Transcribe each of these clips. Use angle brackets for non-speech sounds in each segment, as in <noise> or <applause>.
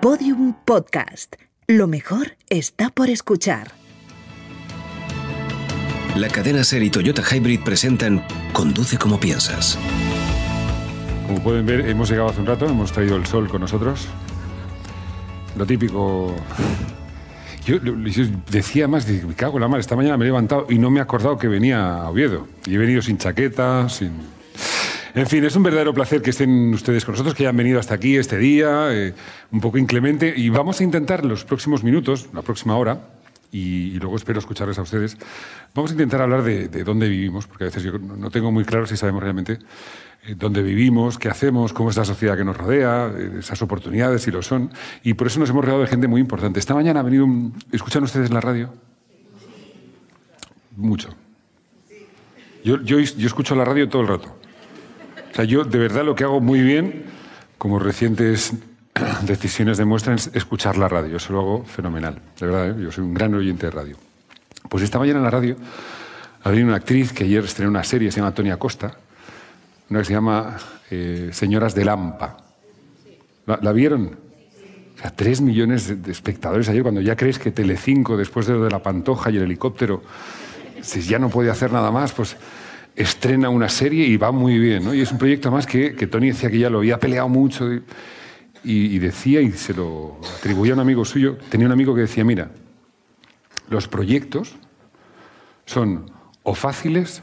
Podium Podcast. Lo mejor está por escuchar. La cadena Ser y Toyota Hybrid presentan Conduce como piensas. Como pueden ver, hemos llegado hace un rato, hemos traído el sol con nosotros. Lo típico. Yo, decía más, me cago en la mar, esta mañana me he levantado y no me he acordado que venía a Oviedo. Y he venido sin chaqueta, sin. En fin, es un verdadero placer que estén ustedes con nosotros, que hayan venido hasta aquí este día, eh, un poco inclemente. Y vamos a intentar en los próximos minutos, la próxima hora, y, luego espero escucharles a ustedes. Vamos a intentar hablar de, de dónde vivimos, porque a veces yo no no tengo muy claro si sabemos realmente eh, dónde vivimos, qué hacemos, cómo es la sociedad que nos rodea, eh, esas oportunidades, si lo son. Y por eso nos hemos rodeado de gente muy importante. Esta mañana ha venido un... ¿Escuchan ustedes la radio? Mucho. Yo, yo, yo escucho la radio todo el rato. O sea, yo de verdad lo que hago muy bien, como recientes <clears throat> decisiones demuestran, es escuchar la radio. Eso lo hago fenomenal. De verdad, ¿eh? yo soy un gran oyente de radio. Pues esta mañana en la radio ha venido una actriz que ayer estrenó una serie, se llama Tonia Costa, una que se llama eh, Señoras de Lampa. ¿La, la vieron? O sea, tres millones de espectadores ayer, cuando ya crees que Telecinco, después de lo de la pantoja y el helicóptero, si ya no puede hacer nada más, pues estrena una serie y va muy bien. ¿no? Y es un proyecto más que, que Tony decía que ya lo había peleado mucho y, decía y se lo atribuía a un amigo suyo. Tenía un amigo que decía, mira, los proyectos son o fáciles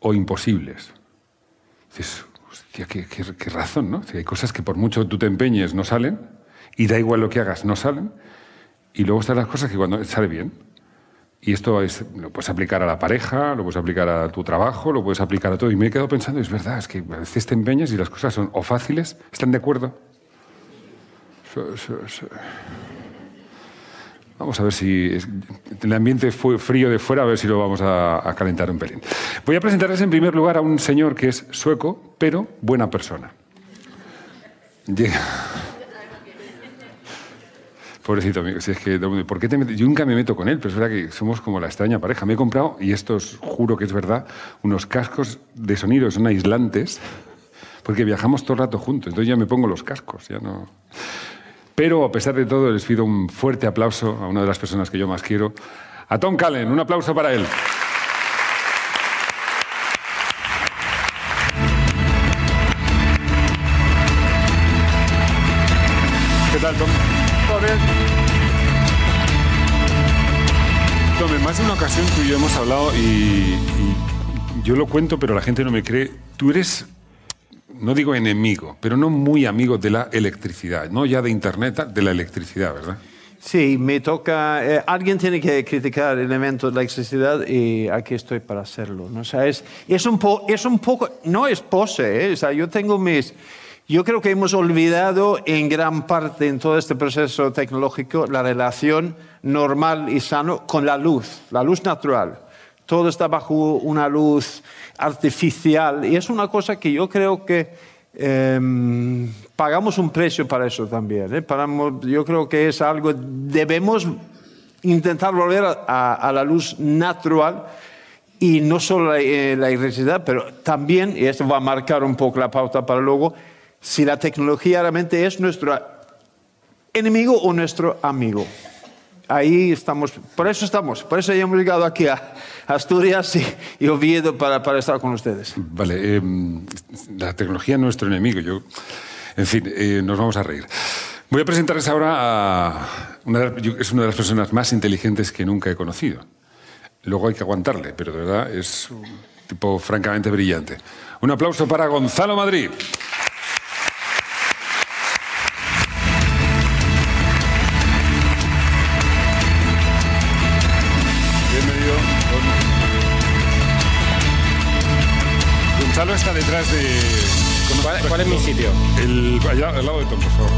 o imposibles. Dices, qué, qué- razón, ¿no? Hay cosas que por mucho tú te empeñes no salen y da igual lo que hagas, no salen. Y luego están las cosas que cuando sale bien. Y esto es, lo puedes aplicar a la pareja, lo puedes aplicar a tu trabajo, lo puedes aplicar a todo. Y me he quedado pensando, es verdad, es que a veces te empeñas y las cosas son o fáciles, ¿están de acuerdo? Vamos a ver si el ambiente fue frío de fuera, a ver si lo vamos a, a calentar un pelín. Voy a presentarles en primer lugar a un señor que es sueco, pero buena persona. Llega- Pobrecito amigo, si es que, ¿por qué te metes? Yo nunca me meto con él, pero es verdad que somos como la extraña pareja. Me he comprado, y esto os juro que es verdad, unos cascos de sonido, son aislantes, porque viajamos todo el rato juntos, entonces ya me pongo los cascos, ya no... Pero a pesar de todo, les pido un fuerte aplauso a una de las personas que yo más quiero, a Tom Callen. Un aplauso para él. Más de una ocasión tú y yo hemos hablado y, y yo lo cuento, pero la gente no me cree. Tú eres no digo enemigo, pero no muy amigo de la electricidad, no ya de Internet, de la electricidad, ¿verdad? Sí, me toca. eh, alguien tiene que criticar el elemento de la electricidad y aquí estoy para hacerlo. ¿no? O sea, es, es, un po- es un poco. No es pose, ¿eh? O sea, yo tengo mis. Yo creo que hemos olvidado en gran parte en todo este proceso tecnológico la relación normal y sano con la luz, la luz natural. Todo está bajo una luz artificial y es una cosa que yo creo que em, pagamos un precio para eso también. ¿eh? Pagamos- yo creo que es algo, debemos intentar volver a, a- a la luz natural y no solo la, eh, la electricidad, pero también, y esto va a marcar un poco la pauta para luego, si la tecnología realmente es nuestro enemigo o nuestro amigo. Ahí estamos, por eso estamos, por eso ya hemos llegado aquí a Asturias y, y Oviedo para, para estar con ustedes. Vale, eh, la tecnología es nuestro enemigo. Yo, en fin, eh, nos vamos a reír. Voy a presentarles ahora a una de es una de las personas más inteligentes que nunca he conocido. Luego hay que aguantarle, pero de verdad es un tipo francamente brillante. Un aplauso para Gonzalo Madrid. Bienvenido. Gonzalo está detrás de. ¿Cuál, cuál es mi sitio? El, allá al lado de Tom, por favor.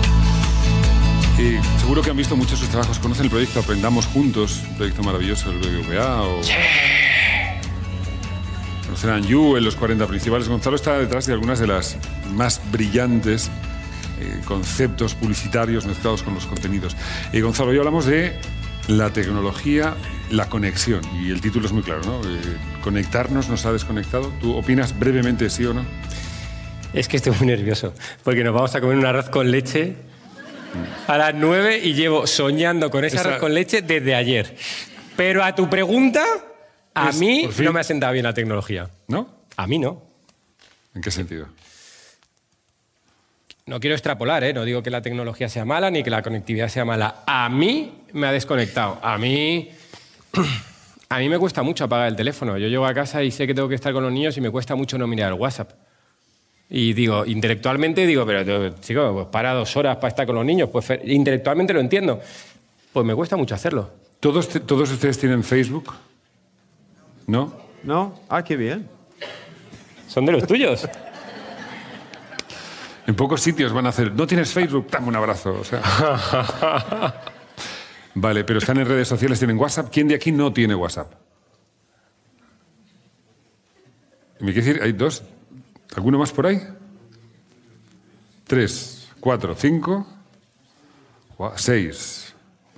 Y seguro que han visto muchos de sus trabajos. ¿Conocen el proyecto Aprendamos Juntos? Un proyecto maravilloso del BBVA. O... Conocerán You en los 40 principales. Gonzalo está detrás de algunas de las más brillantes eh, conceptos publicitarios mezclados con los contenidos. Y Gonzalo, hoy hablamos de la tecnología, la conexión. Y el título es muy claro, ¿no? Eh, conectarnos nos ha desconectado. ¿Tú opinas brevemente sí o no? Es que estoy muy nervioso, porque nos vamos a comer un arroz con leche a las 9 y llevo soñando con ese Esa- arroz con leche desde ayer. Pero a tu pregunta, a Es, mí no me ha sentado bien la tecnología. ¿No? A mí no. ¿En qué sentido? No quiero extrapolar, ¿eh? no digo que la tecnología sea mala ni que la conectividad sea mala. A mí me ha desconectado. A mí, <clears throat> a mí me cuesta mucho apagar el teléfono. Yo llego a casa y sé que tengo que estar con los niños y me cuesta mucho no mirar el WhatsApp. Y digo, intelectualmente digo, pero chico, pues para dos horas para estar con los niños. Pues fe- intelectualmente lo entiendo. Pues me cuesta mucho hacerlo. ¿Todos, ¿Todos ustedes tienen Facebook? ¿No? ¿No? Ah, qué bien. Son de los tuyos. En pocos sitios van a hacer, ¿no tienes Facebook? Dame un abrazo. o sea. <laughs> vale, pero están en redes sociales, tienen WhatsApp. ¿Quién de aquí no tiene WhatsApp? ¿Me quiere decir? ¿Hay dos? ¿Alguno más por ahí? Tres, cuatro, cinco, seis.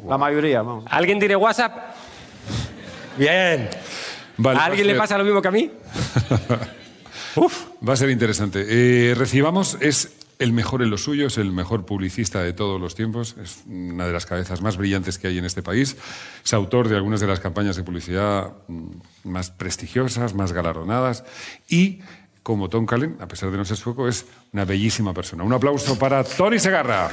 La mayoría, vamos. ¿Alguien tiene WhatsApp? Bien. Vale, ¿A alguien le ser- pasa lo mismo que a mí? <laughs> Va a ser interesante. Eh, recibamos, es el mejor en lo suyo, es el mejor publicista de todos los tiempos, es una de las cabezas más brillantes que hay en este país, es autor de algunas de las campañas de publicidad mm, más prestigiosas, más galardonadas y, como Tom Cullen, a pesar de no ser sueco, es una bellísima persona. Un aplauso para Tony Segarra.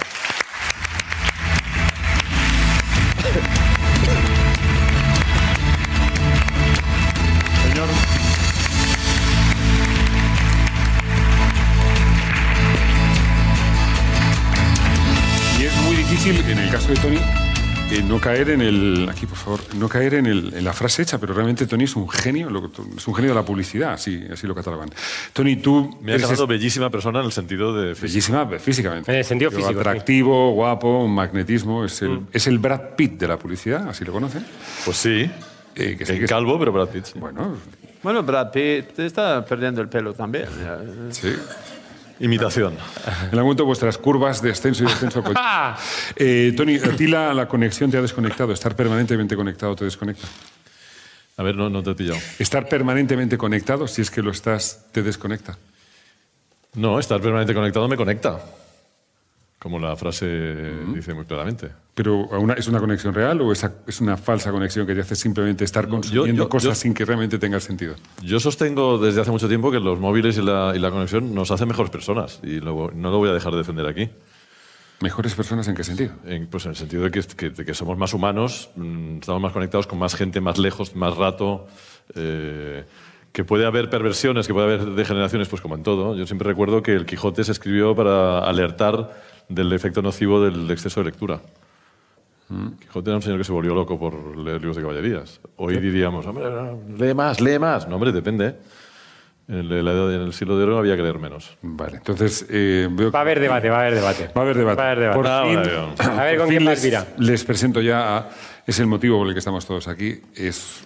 Señor. Y es muy difícil, en el caso de Tony, eh, no caer en el. Aquí, por favor, no caer en, el- en la frase hecha, pero realmente Tony es un genio, lo- es un genio de la publicidad, así, así lo catalogan. Tony, tú. Me ha eres llamado bellísima persona en el sentido de físico. Bellísima físicamente. En el sentido Pero físico, Atractivo, guapo, un magnetismo. Es el, Mm. es el Brad Pitt de la publicidad, así lo conocen. Pues sí. Eh, que sí que es- calvo, pero Brad Pitt. sí. Bueno, Bueno, Brad Pitt está perdiendo el pelo también. sí. Imitación. En algún momento vuestras curvas de ascenso y descenso. pues- <laughs> Eh, Tony, a ti la, la conexión te ha desconectado. Estar permanentemente conectado te desconecta. A ver, no, no te he pillado. Estar permanentemente conectado, si es que lo estás, te desconecta. No, estar permanente conectado me conecta. Como la frase dice muy claramente. Pero ¿una- ¿es una conexión real o esa- es una falsa conexión que te hace simplemente estar consumiendo yo- cosas yo- sin que realmente tenga sentido? Yo sostengo desde hace mucho tiempo que los móviles y la, y la conexión nos hacen mejores personas. Y luego, no lo voy a dejar de defender aquí. ¿Mejores personas en qué sentido? En, pues en el sentido de que, que- de que somos más humanos, mm, estamos más conectados con más gente, más lejos, más rato. eh, que puede haber perversiones, que puede haber degeneraciones, pues como en todo. Yo siempre recuerdo que el Quijote se escribió para alertar del efecto nocivo del exceso de lectura. Quijote era un señor que se volvió loco por leer libros de caballerías. Hoy diríamos, hombre, no, lee más, lee más. No, hombre, depende. En, la edad- en el siglo de oro había que leer menos. Vale, entonces eh, veo Va a haber debate, va a haber debate. Va a haber debate. Va a haber debate. Por Ah, fin, vale. A ver, ¿con quién les, Elvira? les presento ya, a- es el motivo por el que estamos todos aquí. Es,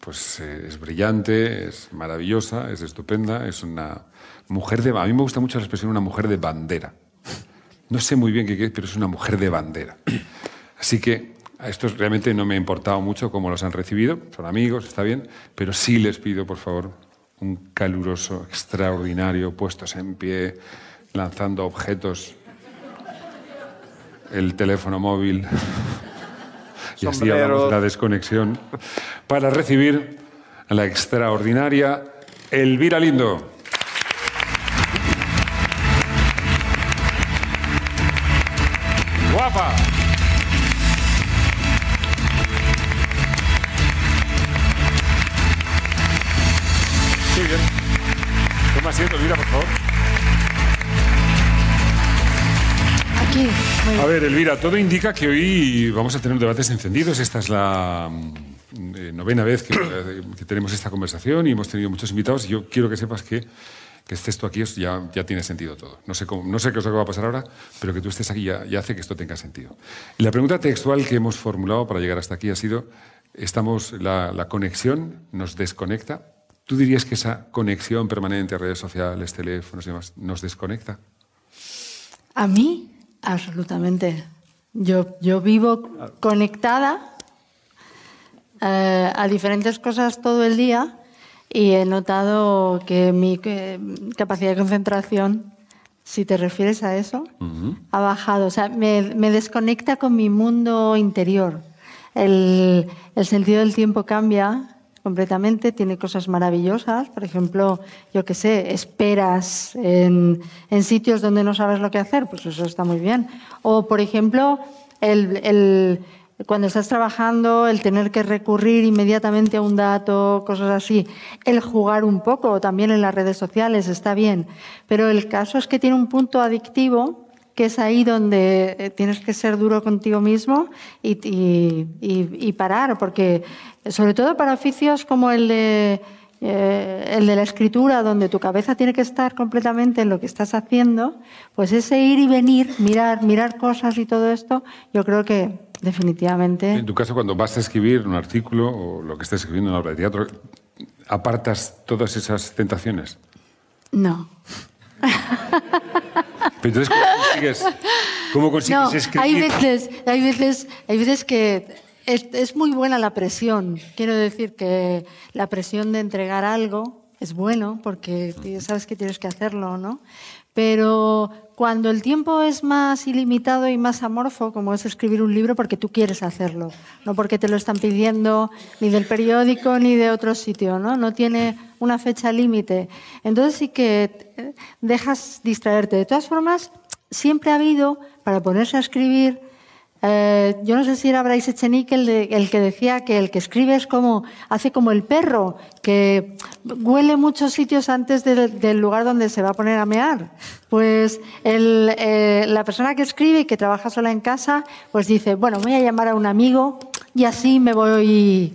pues, eh, es brillante, es maravillosa, es estupenda, es una mujer de... A mí me gusta mucho la expresión una mujer de bandera. No sé muy bien qué es, pero es una mujer de bandera. <clears throat> Así que a estos realmente no me ha importado mucho cómo los han recibido, son amigos, está bien, pero sí les pido, por favor, un caluroso, extraordinario, puestos en pie, lanzando objetos, el teléfono móvil, <laughs> y así hablamos de la desconexión, para recibir a la extraordinaria Elvira Lindo. Elvira, todo indica que hoy vamos a tener debates encendidos. Esta es la mm, eh, novena vez que, eh, que tenemos esta conversación y hemos tenido muchos invitados. Yo quiero que sepas que, que estés tú aquí ya, ya tiene sentido todo. No sé, cómo, no sé qué es lo que va a pasar ahora, pero que tú estés aquí ya, ya hace que esto tenga sentido. Y la pregunta textual que hemos formulado para llegar hasta aquí ha sido, estamos, la, la conexión nos desconecta. ¿Tú dirías que esa conexión permanente a redes sociales, teléfonos y demás nos desconecta? A mí, absolutamente. Yo, yo vivo conectada eh, a diferentes cosas todo el día y he notado que mi eh, capacidad de concentración si te refieres a eso, ha bajado. O sea, me, me desconecta con mi mundo interior. El, el sentido del tiempo cambia completamente, tiene cosas maravillosas. Por ejemplo, yo qué sé, esperas en, en sitios donde no sabes lo que hacer, pues eso está muy bien. O, por ejemplo, el, el- cuando estás trabajando, el tener que recurrir inmediatamente a un dato, cosas así, el jugar un poco, también en las redes sociales, está bien. Pero el caso es que tiene un punto adictivo que es ahí donde eh, tienes que ser duro contigo mismo y, y- y- y parar, porque sobre todo para oficios como el de, eh, el de la escritura, donde tu cabeza tiene que estar completamente en lo que estás haciendo, pues ese ir y venir, mirar, mirar cosas y todo esto, yo creo que definitivamente... En tu caso, cuando vas a escribir un artículo o lo que estés escribiendo en una obra de teatro, apartas todas esas tentaciones. No. Pero entonces, ¿cómo consigues, cómo consigues No, escribir? hay veces, hay veces, hay veces que es, es muy buena la presión. Quiero decir que la presión de entregar algo es bueno porque sabes que tienes que hacerlo, ¿no? Pero cuando el tiempo es más ilimitado y más amorfo, como es escribir un libro, porque tú quieres hacerlo, no porque te lo están pidiendo ni del periódico ni de otro sitio, ¿no? No tiene una fecha límite. Entonces sí que eh, dejas distraerte. De todas formas, siempre ha habido, para ponerse a escribir, eh, yo no sé si era Bryce Echenique el, de- el que decía que el que escribe es como, hace como el perro, que huele muchos sitios antes del, lugar donde se va a poner a mear. Pues el, eh, la persona que escribe y que trabaja sola en casa, pues dice, bueno, voy a llamar a un amigo y así me voy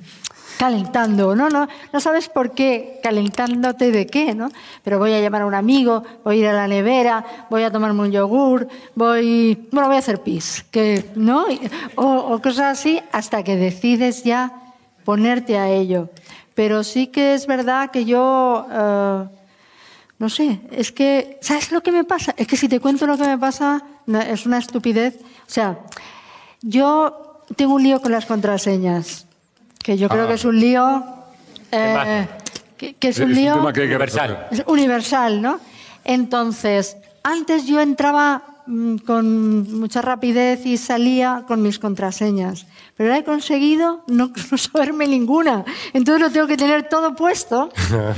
calentando, ¿no? No, no sabes por qué, calentándote de qué, ¿no? Pero voy a llamar a un amigo, voy a ir a la nevera, voy a tomarme un yogur, voy, bueno, voy a hacer pis, que, ¿no? O, o cosas así hasta que decides ya ponerte a ello. Pero sí que es verdad que yo, eh, no sé, es que, ¿sabes lo que me pasa? Es que si te cuento lo que me pasa, es una estupidez. O sea, yo tengo un lío con las contraseñas, que yo creo Ah. que es un lío... eh, que, que es un lío tema que hay que Universal. es universal, ¿no? Entonces, antes yo entraba mm, con mucha rapidez y salía con mis contraseñas, pero ahora he conseguido no, <laughs> no saberme ninguna. Entonces lo tengo que tener todo puesto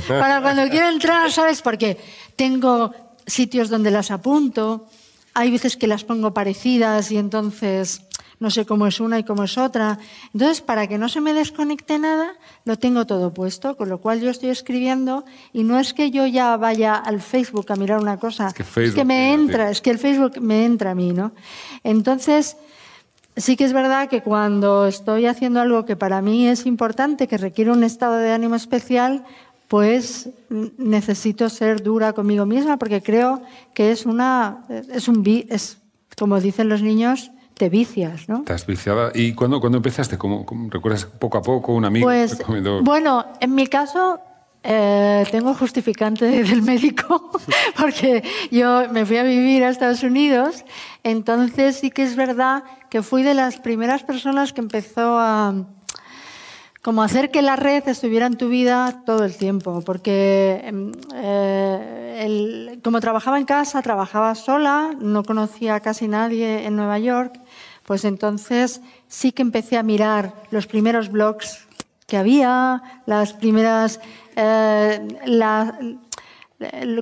para cuando quiero entrar, ¿sabes? Porque tengo sitios donde las apunto, hay veces que las pongo parecidas y entonces no sé cómo es una y cómo es otra. Entonces, para que no se me desconecte nada, lo tengo todo puesto, con lo cual yo estoy escribiendo y no es que yo ya vaya al Facebook a mirar una cosa, que Facebook me entra, es que el Facebook me entra a mí, ¿no? Entonces, sí que es verdad que cuando estoy haciendo algo que para mí es importante, que requiere un estado de ánimo especial, pues necesito ser dura conmigo misma porque creo que es una es un es como dicen los niños te vicias, ¿no? Estás viciada. ¿Y cuándo, cuándo empezaste? ¿Cómo, cómo- recuerdas poco a poco un amigo? Pues, recomendó? bueno, en mi caso eh, tengo justificante <laughs> del médico <laughs> porque yo me fui a vivir a Estados Unidos, entonces sí que es verdad que fui de las primeras personas que empezó a como hacer que la red estuviera en tu vida todo el tiempo, porque em, eh, el- como trabajaba en casa, trabajaba sola, no conocía a casi nadie en Nueva York, pues entonces sí que empecé a mirar los primeros blogs que había, las primeras... eh,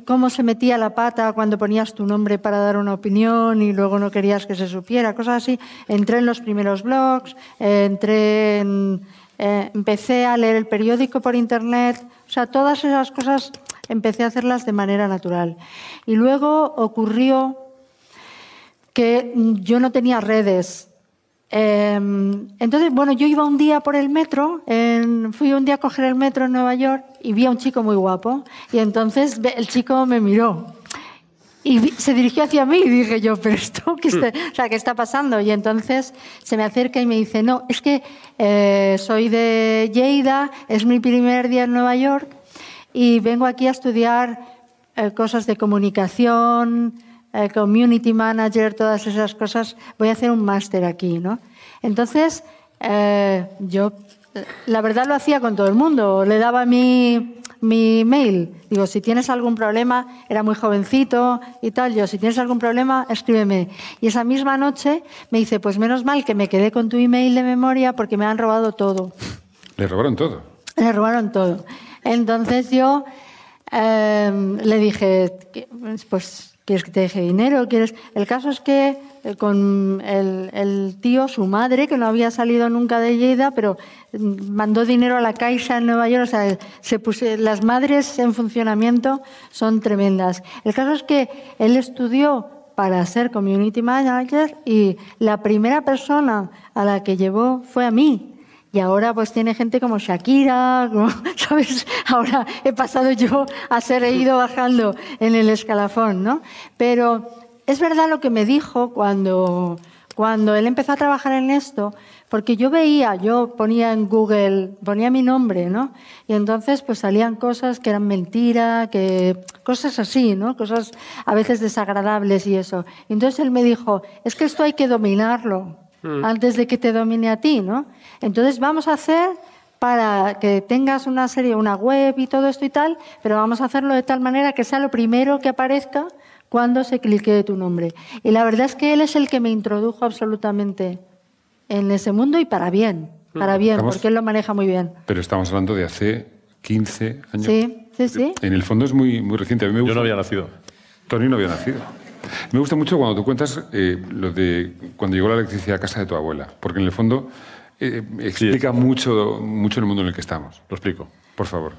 cómo se metía la pata cuando ponías tu nombre para dar una opinión y luego no querías que se supiera, cosas así. Entré en los primeros blogs, entré en, eh, empecé a leer el periódico por internet, o sea, todas esas cosas empecé a hacerlas de manera natural. Y luego ocurrió que yo no tenía redes. Eh, entonces, bueno, yo iba un día por el metro, en- fui un día a coger el metro en Nueva York y vi a un chico muy guapo. Y entonces el chico me miró y vi- se dirigió hacia mí y dije yo, pero esto, ¿qué está, o sea, ¿qué está pasando? Y entonces se me acerca y me dice, no, es que eh, soy de Lleida, es mi primer día en Nueva York y vengo aquí a estudiar eh, cosas de comunicación, eh, community manager, todas esas cosas. Voy a hacer un máster aquí, ¿no? Entonces, eh, yo, eh, la verdad lo hacía con todo el mundo. Le daba mi, mi mail. Digo, si tienes algún problema, era muy jovencito y tal, yo, si tienes algún problema, escríbeme. Y esa misma noche me dice, pues menos mal que me quedé con tu email de memoria porque me han robado todo. Le robaron todo. Le robaron todo. Entonces yo em, le dije, pues, ¿quieres que te deje dinero? ¿Quieres? El caso es que eh, con el, tío, su madre, que no había salido nunca de Lleida, pero mm, mandó dinero a la Caixa en Nueva York. O sea, se las madres en funcionamiento son tremendas. El caso es que él estudió para ser community manager y la primera persona a la que llevó fue a mí. Y ahora pues tiene gente como Shakira, <laughs> ¿sabes? Ahora he pasado yo a ser, ido bajando en el escalafón, ¿no? Pero es verdad lo que me dijo cuando, cuando él empezó a trabajar en esto, porque yo veía, yo ponía en Google, ponía mi nombre, ¿no? Y entonces pues salían cosas que eran mentira, que cosas así, ¿no? Cosas a veces desagradables y eso. Entonces él me dijo, es que esto hay que dominarlo mm. antes de que te domine a ti, ¿no? Entonces vamos a hacer para que tengas una serie, una web y todo esto y tal, pero vamos a hacerlo de tal manera que sea lo primero que aparezca cuando se clique tu nombre. Y la verdad es que él es el que me introdujo absolutamente en ese mundo y para bien, para bien, porque él lo maneja muy bien. Pero estamos hablando de hace 15 años. Sí, sí, sí. En el fondo es muy, muy reciente. A mí Yo no había nacido. Tony no había nacido. Me gusta mucho cuando tú cuentas eh, lo de cuando llegó la electricidad a casa de tu abuela, porque en el fondo eh, explica mucho, mucho el mundo en el que estamos. Lo explico. Por favor.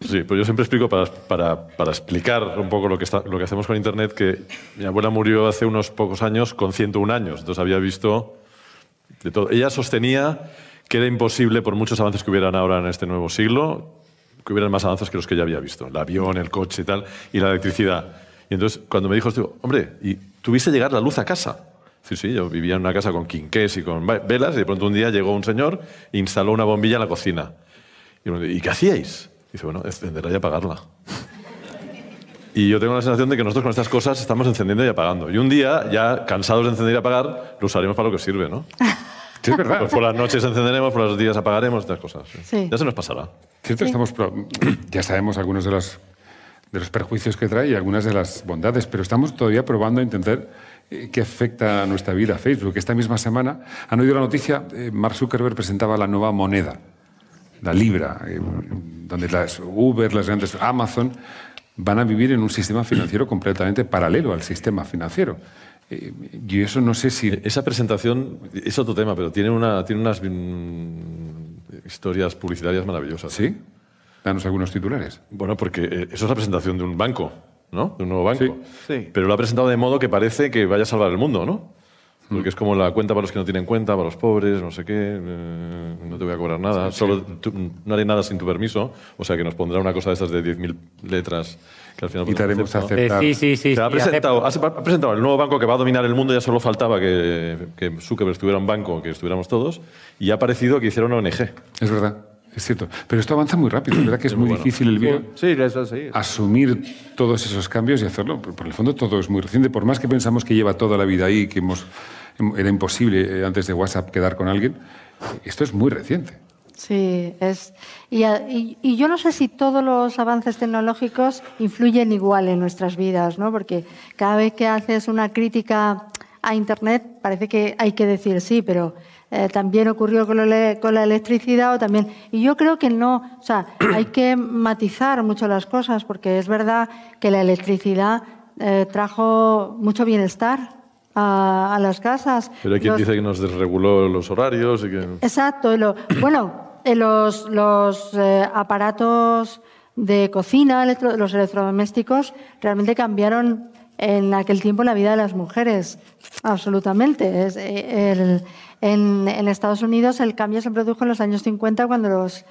Sí, pues yo siempre explico para, para, para explicar un poco lo que, está, lo que hacemos con Internet, que mi abuela murió hace unos pocos años con 101 años, entonces había visto de todo. Ella sostenía que era imposible, por muchos avances que hubieran ahora en este nuevo siglo, que hubieran más avances que los que ya había visto. El avión, el coche y tal, y la electricidad. Y entonces, cuando me dijo esto, hombre, ¿y tuviste llegar la luz a casa? Sí, sí, yo vivía en una casa con quinqués y con velas, y de pronto un día llegó un señor e instaló una bombilla en la cocina. Y, qué hacíais? dice, bueno, encenderla y apagarla. Y yo tengo la sensación de que nosotros con estas cosas estamos encendiendo y apagando. Y un día, ya cansados de encender y apagar, lo usaremos para lo que sirve, ¿no? <laughs> Sí, es verdad. Pues por las noches encenderemos, por los días apagaremos, estas cosas. Ya se nos pasará. Cierto, estamos, <clears throat> ya sabemos algunos de los, de los perjuicios que trae y algunas de las bondades, pero estamos todavía probando a entender eh, qué afecta a nuestra vida Facebook. Esta misma semana han oído la noticia, eh, Mark Zuckerberg presentaba la nueva moneda la libra, eh, donde las Uber, las grandes Amazon van a vivir en un sistema financiero completamente paralelo al sistema financiero. Y eso no sé si... Esa presentación es otro tema, pero tiene, una, tiene unas mm, historias publicitarias maravillosas. ¿Sí? Danos algunos titulares. Bueno, porque eh, eso es la presentación de un banco, ¿no? De un nuevo banco. Sí. Sí. Pero lo ha presentado de modo que parece que vaya a salvar el mundo, ¿no? Porque es como la cuenta para los que no tienen cuenta, para los pobres, no sé qué, eh, no te voy a cobrar nada, solo no haré nada sin tu permiso, o sea que nos pondrá una cosa de esas de 10.000 letras que al final... Y te haremos aceptar. Eh, sí, sí, sí. ha, presentado, ha presentado el nuevo banco que va a dominar el mundo, ya solo faltaba que, que Zuckerberg estuviera un banco, que estuviéramos todos, y ha parecido que hiciera una ONG. Es verdad. Es cierto. Pero esto avanza muy rápido, ¿verdad? Que es, muy, difícil el vídeo. Sí, eso sí. Asumir todos esos cambios y hacerlo. Por el fondo todo es muy reciente. Por más que pensamos que lleva toda la vida ahí, que hemos, era imposible eh, antes de WhatsApp quedar con alguien, esto es muy reciente. Sí, es. Y, y, yo no sé si todos los avances tecnológicos influyen igual en nuestras vidas, ¿no? Porque cada vez que haces una crítica a Internet parece que hay que decir sí, pero eh, también ocurrió con, la electricidad o también y yo creo que no o sea <clears throat> hay que matizar mucho las cosas porque es verdad que la electricidad eh, trajo mucho bienestar a, las casas. Pero hay quien dice que nos desreguló los horarios y que exacto bueno los, los eh, aparatos de cocina los electrodomésticos realmente cambiaron en aquel tiempo la vida de las mujeres absolutamente es el en, Estados Unidos el cambio se produjo en los años 50 cuando los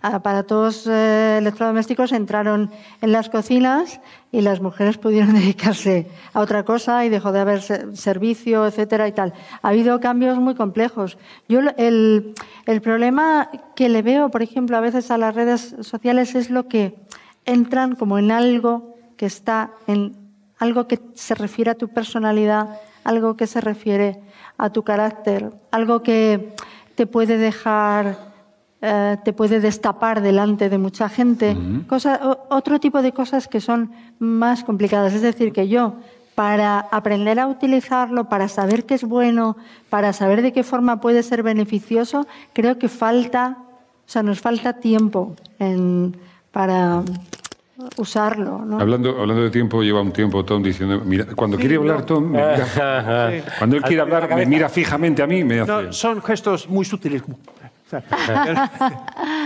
aparatos eh, electrodomésticos entraron en las cocinas y las mujeres pudieron <laughs> dedicarse a otra cosa y dejó de haber servicio, etcétera y tal. Ha habido cambios muy complejos. Yo el, el problema que le veo, por ejemplo, a veces a las redes sociales es lo que entran como en algo que está en algo que se refiere a tu personalidad, algo que se refiere a tu carácter, algo que te puede dejar eh, te puede destapar delante de mucha gente. Cosa- o- otro tipo de cosas que son más complicadas. Es decir, que yo, para aprender a utilizarlo, para saber qué es bueno, para saber de qué forma puede ser beneficioso, creo que falta, o sea, nos falta tiempo en- para usarlo. ¿no? Hablando, hablando de tiempo, lleva un tiempo Tom diciendo, mira, cuando quiere hablar Tom, me mira- <laughs> cuando él quiere hablar, me mira fijamente a mí, me hace... No, son gestos muy sutiles. <laughs>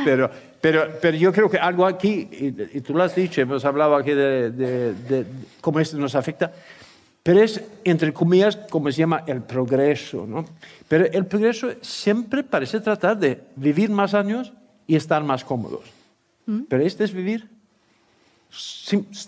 Pero, pero, pero yo creo que algo aquí, y, y tú lo has dicho, hemos hablado aquí de, de- de cómo esto nos afecta, pero es, entre comillas, como se llama, el progreso. ¿no? Pero el progreso siempre parece tratar de vivir más años y estar más cómodos. Pero este es vivir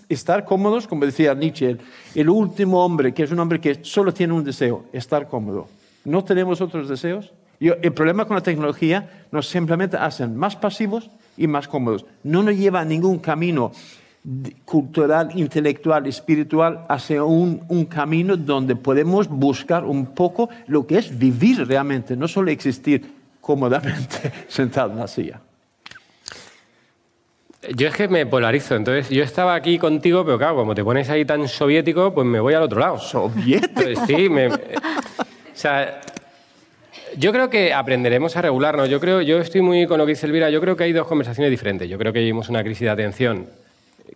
estar cómodos, como decía Nietzsche, el, último hombre, que es un hombre que solo tiene un deseo, estar cómodo. ¿No tenemos otros deseos? Yo- el problema con la tecnología nos simplemente hacen más pasivos y más cómodos. No nos lleva a ningún camino cultural, intelectual, espiritual, hacia un camino donde podemos buscar un poco lo que es vivir realmente, no solo existir cómodamente <laughs> sentado en la silla. Yo es que me polarizo, entonces yo estaba aquí contigo, pero claro, como te pones ahí tan soviético, pues me voy al otro lado. Soviético. Entonces, sí, me- <laughs> o sea, yo creo que aprenderemos a regularnos. Yo creo, yo estoy muy con lo que dice Elvira. Yo creo que hay dos conversaciones diferentes. Yo creo que vivimos una crisis de atención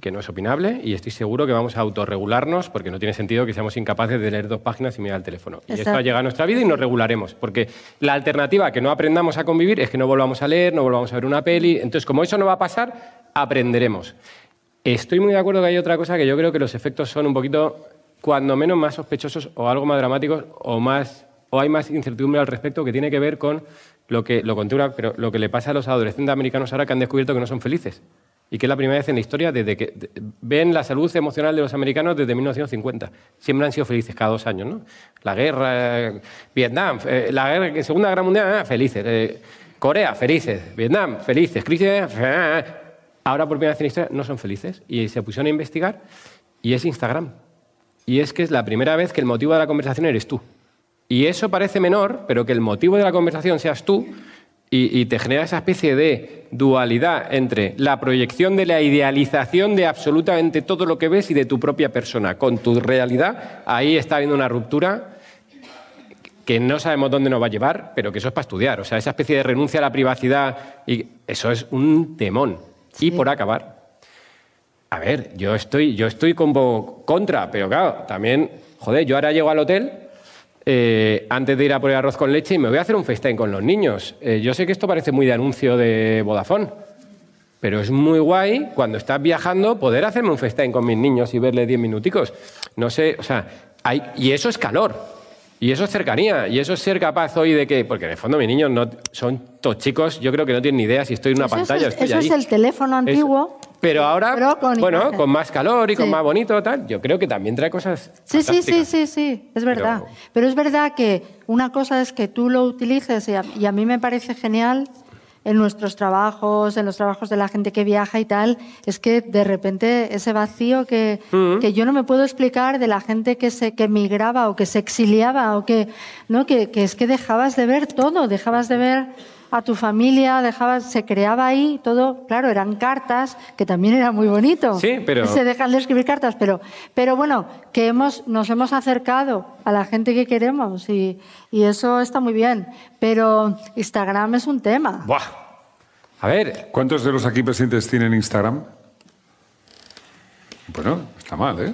que no es opinable y estoy seguro que vamos a autorregularnos porque no tiene sentido que seamos incapaces de leer dos páginas y mirar el teléfono. Y esto ha llegado a nuestra vida y nos regularemos. Porque la alternativa a que no aprendamos a convivir es que no volvamos a leer, no volvamos a ver una peli. Entonces, como eso no va a pasar, aprenderemos. Estoy muy de acuerdo que hay otra cosa que yo creo que los efectos son un poquito, cuando menos, más sospechosos o algo más dramáticos o más o hay más incertidumbre al respecto que tiene que ver con lo que pero lo que le pasa a los adolescentes americanos ahora que han descubierto que no son felices y que es la primera vez en la historia desde que ven la salud emocional de los americanos desde 1950. Siempre han sido felices cada dos años, ¿no? La guerra, eh, Vietnam, eh, la guerra, Segunda Guerra Mundial, ah, felices. eh, Corea, felices. Vietnam, felices. Crisis, eh, ahora por primera vez en la historia no son felices y se pusieron a investigar y es Instagram. Y es que es la primera vez que el motivo de la conversación eres tú. Y eso parece menor, pero que el motivo de la conversación seas tú y, y te genera esa especie de dualidad entre la proyección de la idealización de absolutamente todo lo que ves y de tu propia persona con tu realidad, ahí está habiendo una ruptura que no sabemos dónde nos va a llevar, pero que eso es para estudiar. O sea, esa especie de renuncia a la privacidad, y eso es un temón. Y por acabar, a ver, yo estoy, yo estoy como contra, pero claro, también, joder, yo ahora llego al hotel eh, antes de ir a por el arroz con leche y me voy a hacer un FaceTime con los niños. Eh, yo sé que esto parece muy de anuncio de Vodafone, pero es muy guay cuando estás viajando poder hacerme un FaceTime con mis niños y verle 10 minuticos. No sé, o sea, hay, y eso es calor. Y eso es cercanía, y eso es ser capaz hoy de que, porque en el fondo mis niños no, son todos chicos, yo creo que no tienen ni idea si estoy en una Eso es- pantalla. estoy eso es el teléfono Es- antiguo, pero ahora, pero con bueno, imagen. con más calor y con Sí. más bonito, tal, yo creo que también trae cosas. Sí, sí, sí, sí, sí, es verdad. Pero- Pero... es verdad que una cosa es que tú lo utilices y a, y a mí me parece genial en nuestros trabajos, en los trabajos de la gente que viaja y tal, es que de repente ese vacío que, que yo no me puedo explicar de la gente que se que migraba o que se exiliaba o que no que, que es que dejabas de ver todo, dejabas de ver a tu familia, dejabas, se creaba ahí todo, claro, eran cartas, que también era muy bonito. Sí, pero- Se dejan de escribir cartas, pero, pero bueno, que hemos, nos hemos acercado a la gente que queremos y, y eso está muy bien. Pero Instagram es un tema. Buah. A ver, ¿Cuántos de los aquí presentes tienen Instagram? Bueno, está mal, ¿eh?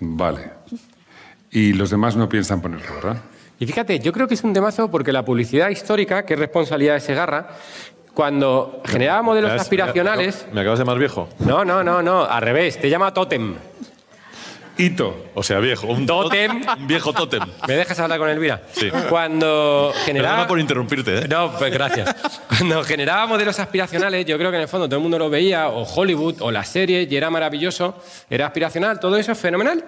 Vale. Y los demás no piensan ponerlo, ¿verdad? Y fíjate, yo creo que es un temazo porque la publicidad histórica, que es responsabilidad de Segarra, cuando generaba modelos Me aspiracionales. Me, me acabas de llamar viejo. No, no, no, no, al revés, te llama Totem. Hito. O sea, viejo. Un Tótem. Un viejo tótem. ¿Me dejas hablar con Elvira? Sí. Cuando generaba. Perdona por interrumpirte, ¿eh? No, pues gracias. Cuando generaba modelos aspiracionales, yo creo que en el fondo todo el mundo lo veía, o Hollywood, o las series, y era maravilloso, era aspiracional, todo eso es fenomenal,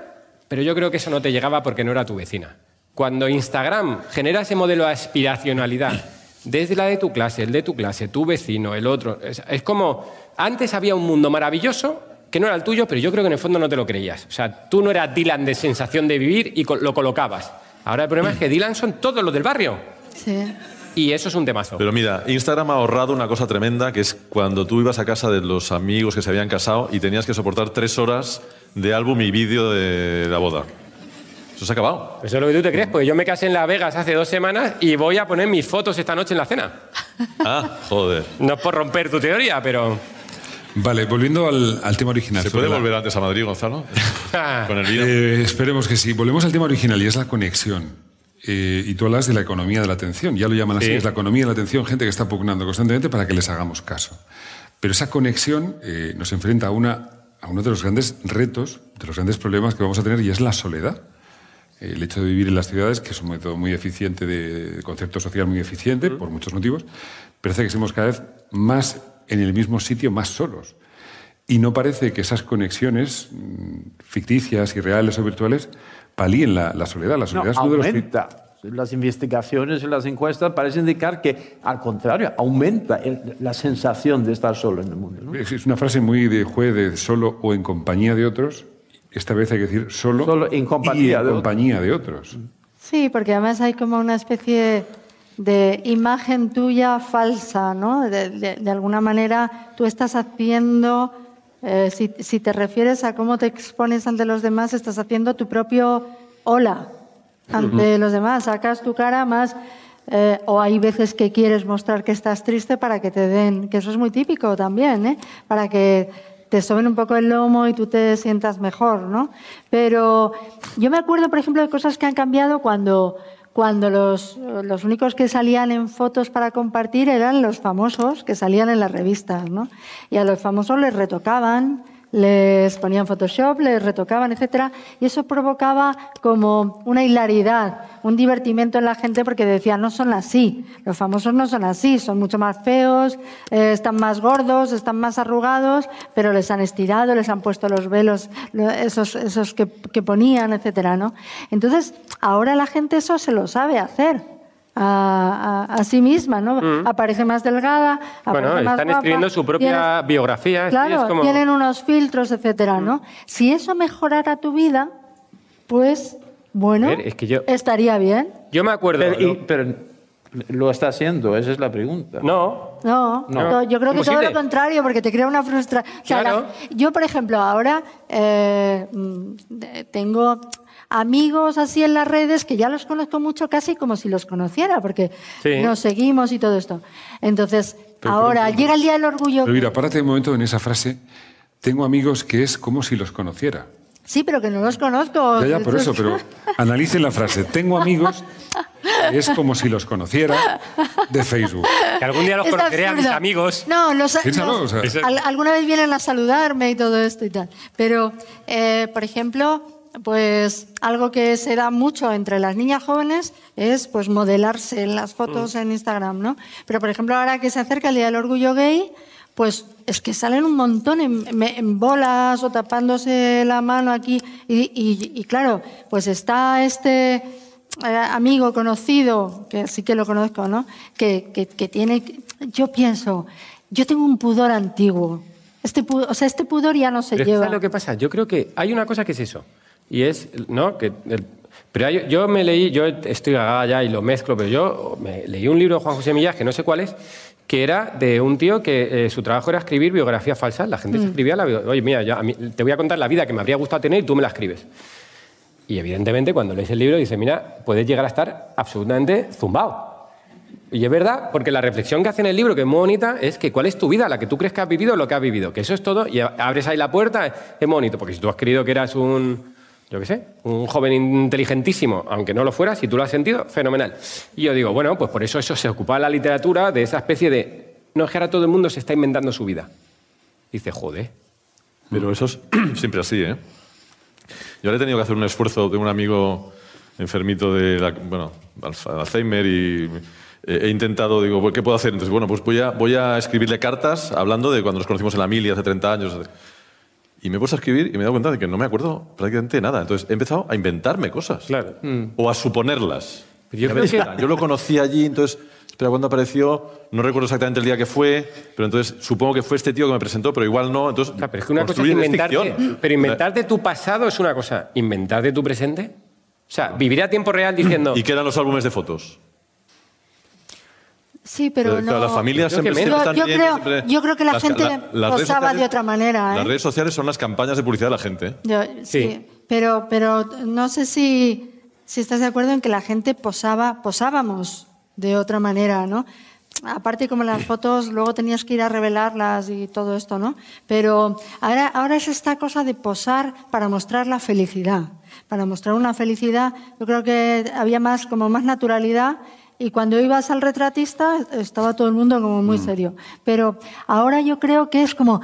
pero yo creo que eso no te llegaba porque no era tu vecina. Cuando Instagram genera ese modelo de aspiracionalidad, desde la de tu clase, el de tu clase, tu vecino, el otro, es, es como, antes había un mundo maravilloso que no era el tuyo, pero yo creo que en el fondo no te lo creías. O sea, tú no eras Dylan de sensación de vivir y lo colocabas. Ahora el problema es que Dylan son todos los del barrio. Sí. Y eso es un temazo. Pero mira, Instagram ha ahorrado una cosa tremenda, que es cuando tú ibas a casa de los amigos que se habían casado y tenías que soportar tres horas de álbum y vídeo de la boda. Eso se ha acabado. Eso es lo que tú te crees, porque yo me casé en Las Vegas hace dos semanas y voy a poner mis fotos esta noche en la cena. <laughs> Ah, joder. No es por romper tu teoría, pero... Vale, volviendo al, al tema original. ¿Se puede la- volver antes a Madrid, Gonzalo? <laughs> Con el vino. Eh, esperemos que sí. Volvemos al tema original y es la conexión. Eh, y tú hablas de la economía de la atención. Ya lo llaman así, Sí. es la economía de la atención, gente que está pugnando constantemente para que les hagamos caso. Pero esa conexión eh, nos enfrenta a, una, a uno de los grandes retos, de los grandes problemas que vamos a tener y es la soledad. El hecho de vivir en las ciudades, que es un método muy eficiente, de, concepto social muy eficiente, por muchos motivos, pero hace que seamos cada vez más en el mismo sitio, más solos. Y no parece que esas conexiones mm, ficticias y reales o virtuales palíen la, la soledad. La No, soledad es uno de los... aumenta. Las investigaciones y las encuestas parecen indicar que, al contrario, aumenta el- la sensación de estar solo en el mundo. ¿no? Es una frase muy de juez de solo o en compañía de otros. Esta vez hay que decir solo, Solo en compañía y en de otros. compañía de otros. Sí, porque además hay como una especie de imagen tuya falsa, ¿no? De, de- de alguna manera tú estás haciendo, eh, si, si te refieres a cómo te expones ante los demás, estás haciendo tu propio hola ante los demás, sacas tu cara más... eh, o hay veces que quieres mostrar que estás triste para que te den, que eso es muy típico también, ¿eh? para que te soben un poco el lomo y tú te sientas mejor, ¿no? Pero yo me acuerdo, por ejemplo, de cosas que han cambiado cuando, cuando los, los únicos que salían en fotos para compartir eran los famosos que salían en las revistas, ¿no? Y a los famosos les retocaban, les ponían Photoshop, les retocaban, etcétera, y eso provocaba como una hilaridad, un divertimento en la gente porque decían, no son así, los famosos no son así, son mucho más feos, eh, están más gordos, están más arrugados, pero les han estirado, les han puesto los velos, lo- esos, esos que, que ponían, etcétera, ¿no? Entonces, ahora la gente eso se lo sabe hacer. A, a- a sí misma, ¿no? Aparece más delgada, Mm. Bueno, más están guapa, escribiendo su propia biografía. Claro, es como- tienen unos filtros, etcétera, ¿no? Si eso mejorara tu vida, pues, bueno, ver, es que yo- estaría bien. Yo me acuerdo... Pero, pero lo está haciendo, esa es la pregunta. No, No, No. yo creo que todo lo contrario, porque te crea una frustración. Claro. yo, por ejemplo, ahora eh, mm, tengo amigos así en las redes que ya los conozco mucho casi como si los conociera, porque Sí. nos seguimos y todo esto. Entonces, Pero, ahora pero- llega el Día del Orgullo. Pero mira, párate un momento en esa frase. Tengo amigos que es como si los conociera. Sí, pero que no los conozco. Ya, ya, por eso, pero <laughs> analicen la frase. Tengo amigos que es como si los conociera de Facebook. que algún día los Es conoceré a mis amigos. No, los, Piénsalo, los- o sea. al- alguna vez vienen a saludarme y todo esto y tal. Pero, eh, por ejemplo, pues algo que se da mucho entre las niñas jóvenes es pues modelarse en las fotos en Instagram, ¿no? Pero, por ejemplo, ahora que se acerca el Día del Orgullo Gay, pues es que salen un montón en, bolas o tapándose la mano aquí. Y, y- y claro, pues está este eh, amigo conocido, que sí que lo conozco, ¿no? Que, que- que tiene, yo pienso, yo tengo un pudor antiguo. Este pu- o sea, este pudor ya no se Pero lleva. ¿sabes lo que pasa? Yo creo que hay una cosa que es eso. Y es, ¿no? Que el- pero hay- yo me leí, yo estoy gaga ya y lo mezclo, pero yo me leí un libro de Juan José Millas, que no sé cuál es, que era de un tío que eh, su trabajo era escribir biografías falsas. La gente se escribía la Oye, mira, yo a mí- te voy a contar la vida que me habría gustado tener y tú me la escribes. Y evidentemente cuando lees el libro dices, mira, puedes llegar a estar absolutamente zumbado. Y es verdad, porque la reflexión que hace en el libro, que es muy bonita, es que cuál es tu vida, la que tú crees que has vivido o lo que has vivido. Que eso es todo, y abres ahí la puerta, es muy bonito, porque si tú has creído que eras un, yo qué sé, un joven inteligentísimo, aunque no lo fueras, si tú lo has sentido, fenomenal. Y yo digo, bueno, pues por eso eso se ocupa la literatura de esa especie de, no es que ahora todo el mundo se está inventando su vida. Dice, joder. Pero eso es <clears throat> siempre así, ¿eh? Yo ahora he tenido que hacer un esfuerzo de un amigo enfermito de la- bueno, Alz- Alzheimer y eh, he intentado, digo, ¿qué puedo hacer? Entonces, bueno, pues voy a, voy a escribirle cartas hablando de cuando nos conocimos en la mili hace 30 años. Y me he puesto a escribir y me he dado cuenta de que no me acuerdo prácticamente de nada. Entonces he empezado a inventarme cosas. Claro. O a suponerlas. Pero yo creo que- lo conocí allí, entonces, espera, ¿cuándo apareció? No recuerdo exactamente el día que fue, pero entonces supongo que fue este tío que me presentó, pero igual no. Entonces, Claro, pero es que una cosa es inventarte, ficción. pero inventarte tu pasado es una cosa, inventarte tu presente. O sea, vivir a tiempo real diciendo, ¿Y qué eran los álbumes de fotos? Sí, pero no. las familias siempre, siempre Yo- están yo bien, creo- siempre- yo creo que la las- gente las redes posaba de sociales- otra manera, ¿eh? Las redes sociales son las campañas de publicidad de la gente. ¿eh? Yo- sí. Pero, pero no sé si, si estás de acuerdo en que la gente posaba, posábamos de otra manera, ¿no? Aparte, como las fotos, luego tenías que ir a revelarlas y todo esto, ¿no? Pero ahora, ahora es esta cosa de posar para mostrar la felicidad. Para mostrar una felicidad, yo creo que había más, como más naturalidad y cuando ibas al retratista estaba todo el mundo como muy serio. Pero ahora yo creo que es como,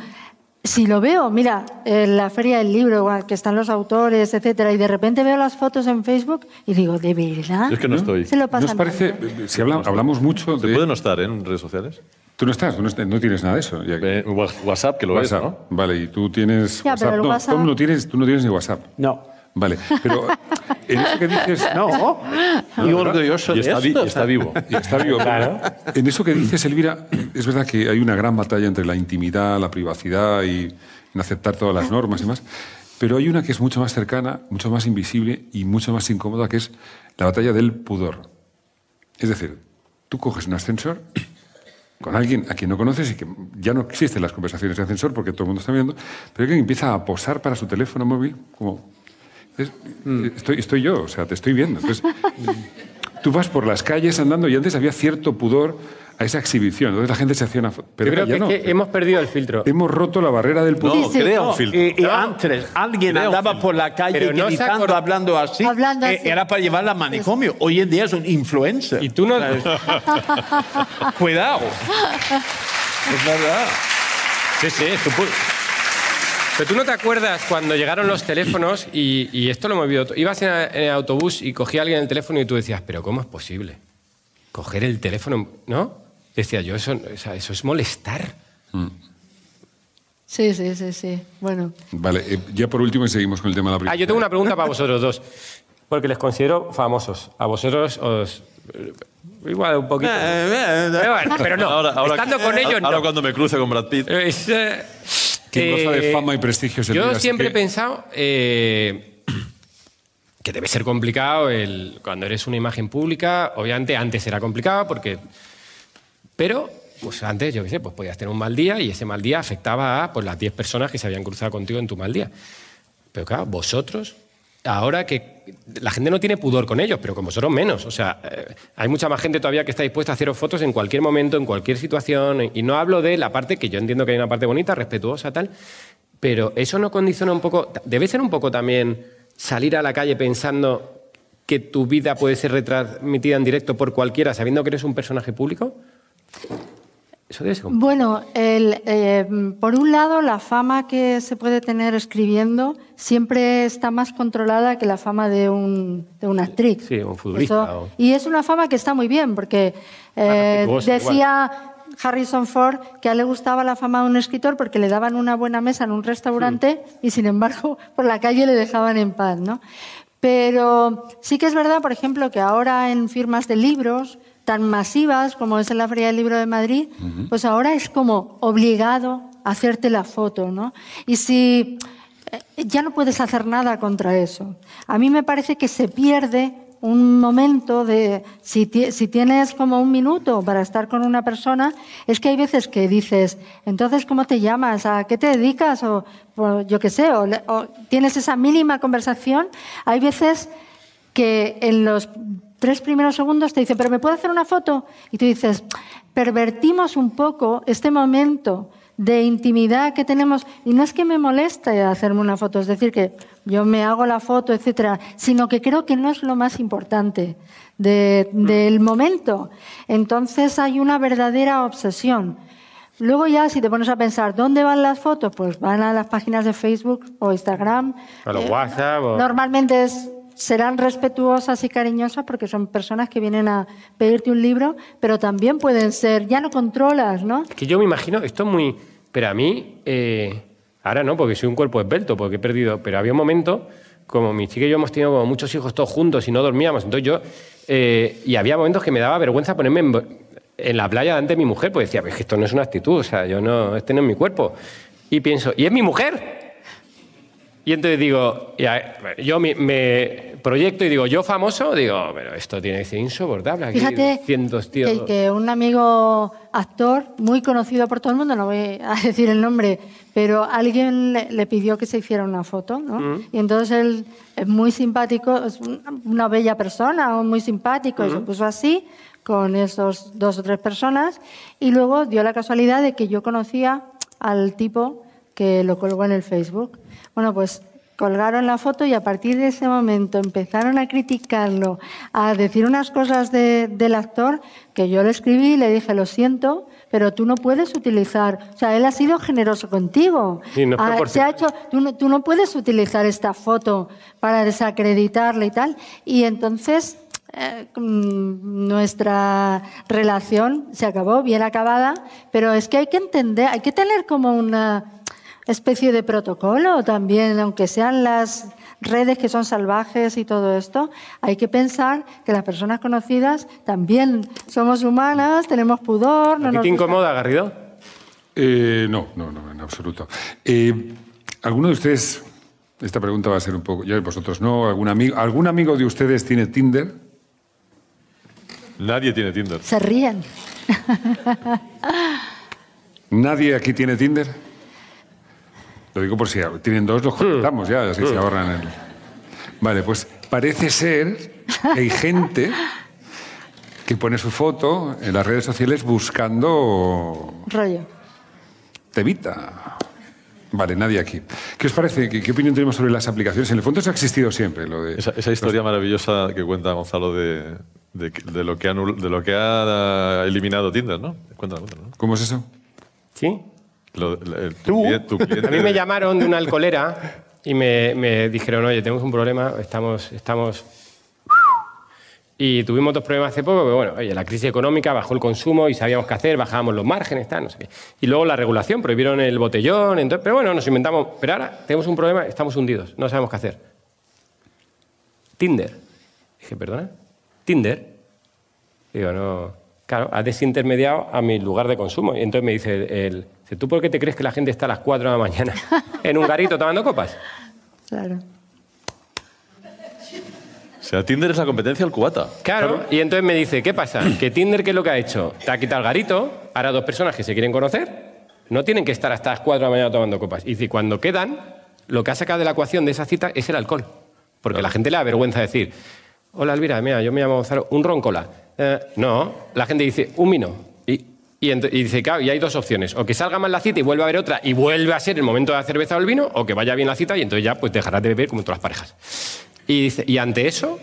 si lo veo, mira, en la feria del libro, que están los autores, etcétera, y de repente veo las fotos en Facebook y digo, ¿de verdad? Es que no estoy. Se lo ¿No pasan os parece, mal. si habla- hablamos mucho Se de... puede no estar ¿eh? en redes sociales. Tú no estás, tú no, tienes nada de eso. Eh, WhatsApp, que lo WhatsApp. es, ¿no? Vale, y tú tienes Ya, pero WhatsApp. el No, WhatsApp- Tom, no tienes, tú no tienes ni WhatsApp. No. Vale, pero en eso que dices... No. Y orgulloso Y de está, vi- esto. y está vivo. Y está vivo. En eso que dices, Elvira, es verdad que hay una gran batalla entre la intimidad, la privacidad y en aceptar todas las normas y demás. Pero hay una que es mucho más cercana, mucho más invisible y mucho más incómoda, que es la batalla del pudor. Es decir, tú coges un ascensor con alguien a quien no conoces y que ya no existen las conversaciones de ascensor porque todo el mundo está viendo, pero alguien empieza a posar para su teléfono móvil como... es- estoy, estoy yo, o sea, te estoy viendo. Entonces, <laughs> tú vas por las calles andando y antes había cierto pudor a esa exhibición. Entonces la gente se hacía una... Pero Yo creo que, no. es que hemos perdido el filtro. Hemos roto la barrera del pudor. No, Sí, sí. crea un filtro. y, y antes alguien andaba por la calle Pero no gritando, hablando así. Hablando eh, así. Era para llevarla al manicomio. Hoy en día es un influencer. Y tú no... <laughs> Cuidado. es verdad. Sí, sí, tú pu- Pero tú no te acuerdas cuando llegaron los teléfonos y, y esto lo hemos vivido. Ibas en, en el autobús y cogía a alguien el teléfono y tú decías, pero ¿cómo es posible? Coger el teléfono, ¿no? Decía yo, eso, o sea, eso es molestar. Sí, sí, sí, sí. Bueno, Vale, eh, ya por último y seguimos con el tema de la Ah, privacidad. yo tengo una pregunta para vosotros dos. Porque les considero famosos. A vosotros os... Igual un poquito. Pero, bueno, pero no. Ahora, ahora, Estando con ellos, ahora no. cuando me cruce con Brad Pitt. Es, eh, goza de eh, fama y prestigio es el Yo siempre he pensado eh, <clears throat> que debe ser complicado el, cuando eres una imagen pública. Obviamente antes era complicado porque... Pero pues antes, yo qué sé, pues podías tener un mal día y ese mal día afectaba a pues, las 10 personas que se habían cruzado contigo en tu mal día. Pero claro, vosotros, ahora que la gente no tiene pudor con ellos, pero con vosotros menos. O sea, eh, hay mucha más gente todavía que está dispuesta a haceros fotos en cualquier momento, en cualquier situación. Y no hablo de la parte que yo entiendo que hay una parte bonita, respetuosa, tal. Pero eso no condiciona un poco. Debe ser un poco también salir a la calle pensando que tu vida puede ser retransmitida en directo por cualquiera, sabiendo que eres un personaje público. Eso debe ser complicado. Bueno, el, eh, por un lado, la fama que se puede tener escribiendo siempre está más controlada que la fama de, un, de una actriz. Sí, un futbolista Eso- o- Y es una fama que está muy bien, porque eh, decía Harrison Ford que a él le gustaba la fama de un escritor porque le daban una buena mesa en un restaurante y, sin embargo, por la calle le dejaban en paz, ¿no? Pero sí que es verdad, por ejemplo, que ahora en firmas de libros tan masivas como es en la Feria del Libro de Madrid, pues ahora es como obligado a hacerte la foto, ¿no? Y si eh, ya no puedes hacer nada contra eso. A mí me parece que se pierde un momento de, si, ti- si tienes como un minuto para estar con una persona, es que hay veces que dices, entonces, ¿cómo te llamas? ¿A qué te dedicas? O, o yo qué sé, o, o tienes esa mínima conversación. Hay veces que en los tres primeros segundos te dice, pero ¿me puedo hacer una foto? Y tú dices, pervertimos un poco este momento de intimidad que tenemos. Y no es que me moleste hacerme una foto, es decir, que yo me hago la foto, etcétera, sino que creo que no es lo más importante de- del momento. Entonces hay una verdadera obsesión. Luego ya, si te pones a pensar, ¿dónde van las fotos? Pues van a las páginas de Facebook o Instagram. A los Eh, WhatsApp o- Normalmente es- serán respetuosas y cariñosas porque son personas que vienen a pedirte un libro, pero también pueden ser, ya no controlas, ¿no? Es que yo me imagino, esto es muy. Pero a mí, eh, ahora no, porque soy un cuerpo esbelto, porque he perdido. Pero había un momento, como mi chica y yo hemos tenido como muchos hijos todos juntos y no dormíamos. Entonces yo. eh, y había momentos que me daba vergüenza ponerme en, en la playa delante de mi mujer, pues decía, "Pero es que esto no es una actitud, o sea, yo no. Este no es mi cuerpo. Y pienso, ¿y es mi mujer? Y entonces digo, ya, yo me, me proyecto y digo, yo famoso, digo, pero esto tiene que ser insoportable. Aquí Fíjate cientos tíos. que, que un amigo actor muy conocido por todo el mundo, no voy a <laughs> decir el nombre, pero alguien le, le pidió que se hiciera una foto, ¿no? Mm. Y entonces él es muy simpático, es un- una bella persona, muy simpático, y se Mm. puso así con esos dos o tres personas y luego dio la casualidad de que yo conocía al tipo que lo colgó en el Facebook. Bueno, pues colgaron la foto y a partir de ese momento empezaron a criticarlo, a decir unas cosas de- del actor que yo le escribí y le dije, lo siento, pero tú no puedes utilizar, o sea, él ha sido generoso contigo. Sí, no Ah, se ha hecho, tú, no, tú no puedes utilizar esta foto para desacreditarle y tal. Y entonces eh, mm, nuestra relación se acabó, bien acabada, pero es que hay que entender, hay que tener como una especie de protocolo también, aunque sean las redes que son salvajes y todo esto, hay que pensar que las personas conocidas también somos humanas, tenemos pudor. No ¿A ti te incomoda, Garrido? Eh, no, no, no, en absoluto. Eh, ¿Alguno de ustedes, esta pregunta va a ser un poco, yo vosotros no, algún amigo, ¿algún amigo de ustedes tiene Tinder? Nadie tiene Tinder. Se ríen. <laughs> ¿Nadie aquí tiene Tinder? Lo digo por si tienen dos, los contamos ya, así se ahorran el... Vale, pues parece ser que hay gente que pone su foto en las redes sociales buscando Rollo. temita. Vale, nadie aquí. ¿Qué os parece? ¿Qué, qué opinión tenemos sobre las aplicaciones? En el fondo eso ha existido siempre, lo de... Esa, esa historia maravillosa que cuenta Gonzalo de, de, de lo, que ha, anul- de lo que ha eliminado Tinder, ¿no? Cuéntala, cuéntala. ¿Cómo es eso? ¿Sí? Lo- el- tu cliente- tu <laughs> cliente- A mí me llamaron de una alcoholera y me, me dijeron, oye, tenemos un problema, estamos, estamos... <laughs> Y tuvimos dos problemas hace poco, que bueno, oye, la crisis económica bajó el consumo y sabíamos qué hacer, bajábamos los márgenes, tal, no sé qué. Y luego la regulación, prohibieron el botellón, entonces, pero bueno, nos inventamos, pero ahora tenemos un problema, estamos hundidos, no sabemos qué hacer. Tinder. Dije, ¿perdona? ¿Tinder? Digo, no. Claro, has desintermediado a mi lugar de consumo. Y entonces me dice dice, ¿tú por qué te crees que la gente está a las 4 de la mañana en un garito tomando copas? Claro. O sea, Tinder es la competencia al cubata. Claro. Y entonces me dice, ¿qué pasa? <clears throat> Que Tinder, ¿qué es lo que ha hecho? Te ha quitado el garito, ahora dos personas que se quieren conocer, no tienen que estar hasta las 4 de la mañana tomando copas. Y dice, cuando quedan, lo que ha sacado de la ecuación de esa cita es el alcohol. Porque la gente le da vergüenza decir, hola Elvira, mira, yo me llamo Gonzalo, un ron cola. "Eh, no, la gente dice, un vino. Y, y, dice, claro, y hay dos opciones. O que salga mal la cita y vuelva a haber otra y vuelve a ser el momento de la cerveza o el vino, o que vaya bien la cita y entonces ya pues dejarás de beber como todas las parejas. Y, dice, y ante eso,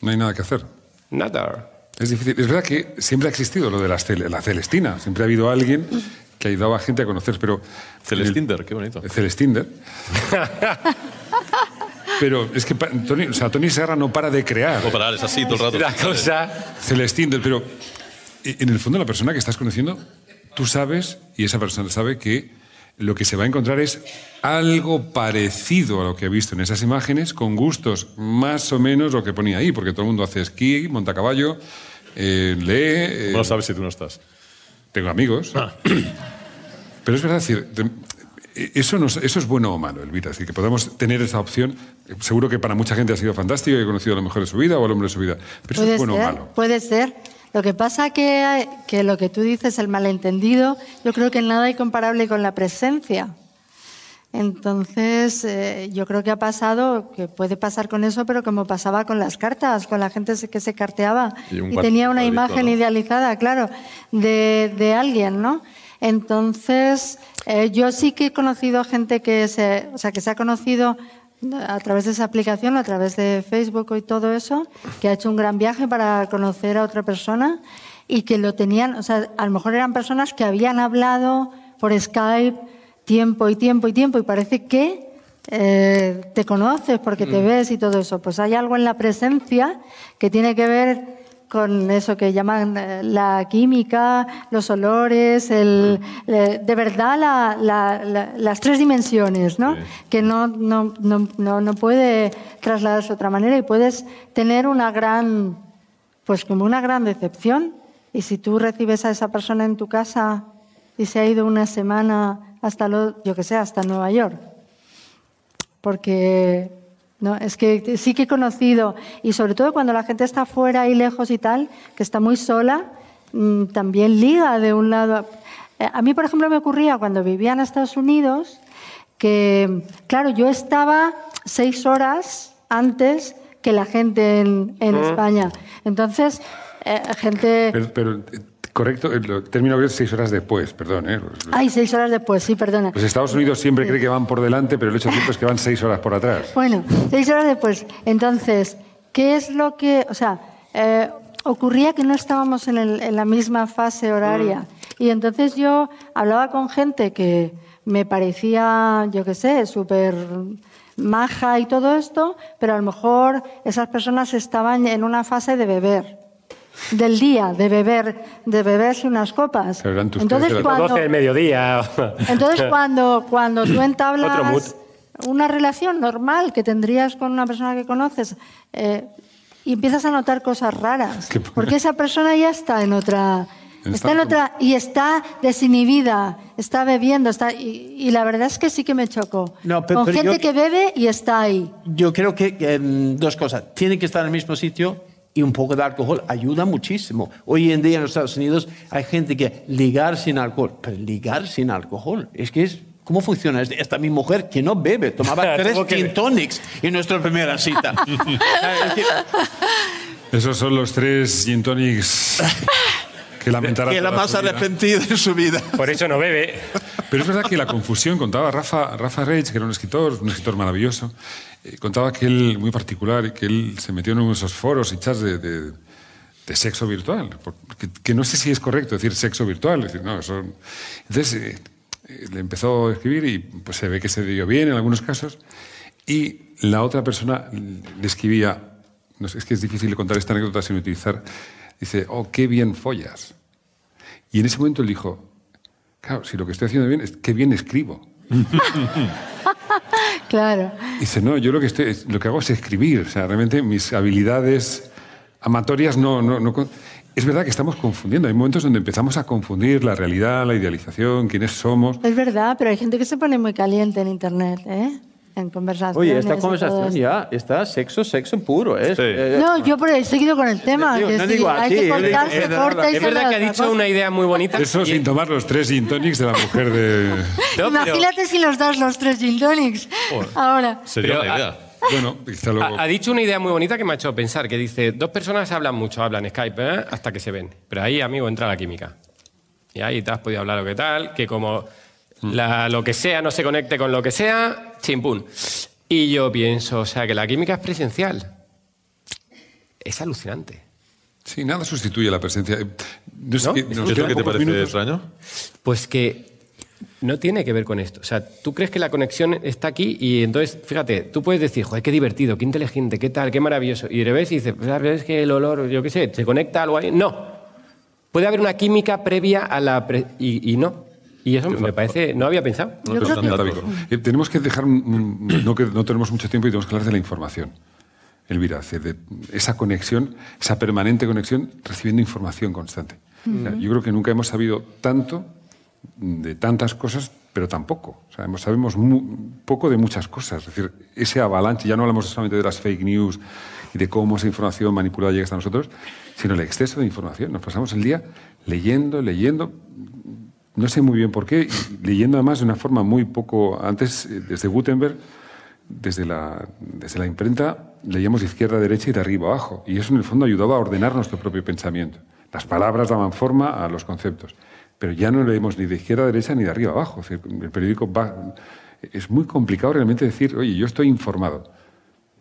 No hay nada que hacer. nada. Es difícil. Es verdad que siempre ha existido lo de las cele- la Celestina. Siempre ha habido alguien que ha ayudado a gente a conocer, pero... Celestinder, qué bonito. El, Celestinder. pero es que Tony, o sea, Tony Serra no para de crear. No parar, es así todo el rato. La cosa... Celestinder, pero en el fondo la persona que estás conociendo, tú sabes, y esa persona sabe que lo que se va a encontrar es algo parecido a lo que ha visto en esas imágenes, con gustos más o menos lo que ponía ahí, porque todo el mundo hace esquí, monta a caballo, eh, lee, eh, No sabes si tú no estás. tengo amigos. <clears throat> Pero es verdad, es decir, de- eso, no es- eso es bueno o malo, Elvira. Es decir, que podamos tener esa opción. Seguro que para mucha gente ha sido fantástico y ha conocido a lo mejor de su vida o al hombre de su vida. Pero eso Puede es bueno ser, o malo. puede ser. Lo que pasa que, que lo que tú dices, el malentendido, yo creo que nada hay comparable con la presencia. Entonces, eh, yo creo que ha pasado, que puede pasar con eso, pero como pasaba con las cartas, con la gente que se carteaba Y un y cuart- tenía una imagen ¿no? idealizada, claro, de, de alguien, ¿no? Entonces, eh, yo sí que he conocido gente que se, o sea, que se ha conocido a través de esa aplicación, a través de Facebook y todo eso, que ha hecho un gran viaje para conocer a otra persona y que lo tenían, o sea, a lo mejor eran personas que habían hablado por Skype tiempo y tiempo y tiempo y parece que eh, te conoces porque te ves y todo eso. Pues hay algo en la presencia que tiene que ver con eso que llaman eh, la química, los olores, el, eh, de verdad la- la- la- las tres dimensiones, ¿no? Sí. Que no, no, no, no, no puede trasladarse de otra manera y puedes tener una gran, pues como una gran decepción. Y si tú recibes a esa persona en tu casa y se ha ido una semana hasta, lo, yo que sé, hasta Nueva York. porque no, es que sí que he conocido, y sobre todo cuando la gente está fuera y lejos y tal, que está muy sola, mm, también liga de un lado. Eh, A mí, por ejemplo, me ocurría cuando vivía en Estados Unidos que, claro, yo estaba seis horas antes que la gente en, en España. Entonces, eh, gente... Pero, pero, correcto, el término es seis horas después, perdón. ¿eh? Ay, seis horas después, sí, perdona. los Estados Unidos siempre cree que van por delante, pero el hecho cierto es que van seis horas por atrás. Bueno, seis horas después. Entonces, ¿qué es lo que, o sea, eh, ocurría que no estábamos en, el- en la misma fase horaria? Y entonces yo hablaba con gente que me parecía, yo qué sé, súper maja y todo esto, pero a lo mejor esas personas estaban en una fase de beber. Del día, de beber, de beberse unas copas. Pero eran tus Entonces, tres cuando, 12 del mediodía. entonces, <laughs> cuando, cuando tú entablas una relación normal que tendrías con una persona que conoces eh, y empiezas a notar cosas raras, ¿Qué? porque esa persona ya está en otra... Está en otra y está desinhibida, está bebiendo, está y, y la verdad es que sí que me chocó. No, Con pero gente yo- que bebe y está ahí. Yo creo que em, dos cosas. Tiene que estar en el mismo sitio y un poco de alcohol ayuda muchísimo. Hoy en día en los Estados Unidos hay gente que ligar sin alcohol. Pero ligar sin alcohol, es que es... ¿Cómo funciona? Es- Esta mi mujer que no bebe, tomaba <laughs> tres gin tonics en nuestra primera cita. <laughs> Esos son los tres gin tonics que lamentará que la más arrepentida en su vida. Por eso no bebe. Pero es verdad que la confusión, contaba Rafa, Rafa Reich, que era un escritor, un escritor maravilloso, eh, contaba que él, muy particular, que él se metió en uno de esos foros y chats de, de- de sexo virtual, que, no sé si es correcto decir sexo virtual, es decir, no, eso- Entonces eh, eh, le empezó a escribir y pues se ve que se dio bien en algunos casos, y la otra persona le escribía, no sé, es que es difícil contar esta anécdota sin utilizar, dice, oh, qué bien follas. Y en ese momento él dijo, claro, si lo que estoy haciendo bien es qué bien escribo. <laughs> Claro. Dice, no, yo lo que, estoy, lo que hago es escribir. O sea, realmente mis habilidades amatorias no, no, no Es verdad que estamos confundiendo. Hay momentos donde empezamos a confundir la realidad, la idealización, quiénes somos. Es verdad, pero hay gente que se pone muy caliente en internet, ¿eh? En conversaciones. Oye, esta conversación ya está sexo, sexo puro. ¿eh? Sí. Eh, No, yo por he seguido con el tema. Digo, que no sí, digo a hay ti, que yo digo- cortar, se es corta y Es verdad que ha dicho cosa. una idea muy bonita. Eso sin tomar los tres gin tonics de la mujer de... <laughs> No, pero- Imagínate si los das los tres gin tonics. Ahora. Sería Pero, una idea. Bueno, quizá luego... Ha, ha dicho una idea muy bonita que me ha hecho pensar, que dice, dos personas hablan mucho, hablan Skype, ¿eh? hasta que se ven. Pero ahí, amigo, entra la química. Y ahí te has podido hablar lo que tal, que como la- lo que sea no se conecte con lo que sea, chimpún. Y yo pienso, o sea, que la química es presencial. Es alucinante. Sí, nada sustituye la presencia. Eh, No sé, ¿No? qué- ¿Es nos ¿Qué te parece minutos. extraño? Pues que no tiene que ver con esto. O sea, tú crees que la conexión está aquí y entonces, fíjate, tú puedes decir, joder, qué divertido, qué inteligente, qué tal, qué maravilloso. Y de vez y dices, ¿sabes que el olor, yo qué sé, se conecta algo ahí? No. Puede haber una química previa a la... pre- y, y no. Y eso me parece... No había pensado. Creo que-. Eh, tenemos que dejar, no, que no tenemos mucho tiempo y tenemos que hablar de la información. Elvira, es decir, de esa conexión, esa permanente conexión, recibiendo información constante. O sea, yo creo que nunca hemos sabido tanto de tantas cosas, pero tampoco. O sea, hemos- sabemos poco de muchas cosas. Es decir, ese avalanche, ya no hablamos solamente de las fake news y de cómo esa información manipulada llega hasta nosotros, sino el exceso de información. Nos pasamos el día leyendo, leyendo, no sé muy bien por qué, leyendo además de una forma muy poco... Antes, eh, desde Gutenberg, desde la, desde la imprenta, leíamos de izquierda derecha y de arriba abajo. Y eso en el fondo ayudaba a ordenar nuestro propio pensamiento. Las palabras daban forma a los conceptos. Pero ya no leemos ni de izquierda a derecha ni de arriba abajo. El periódico va... Es muy complicado realmente decir, oye, yo estoy informado.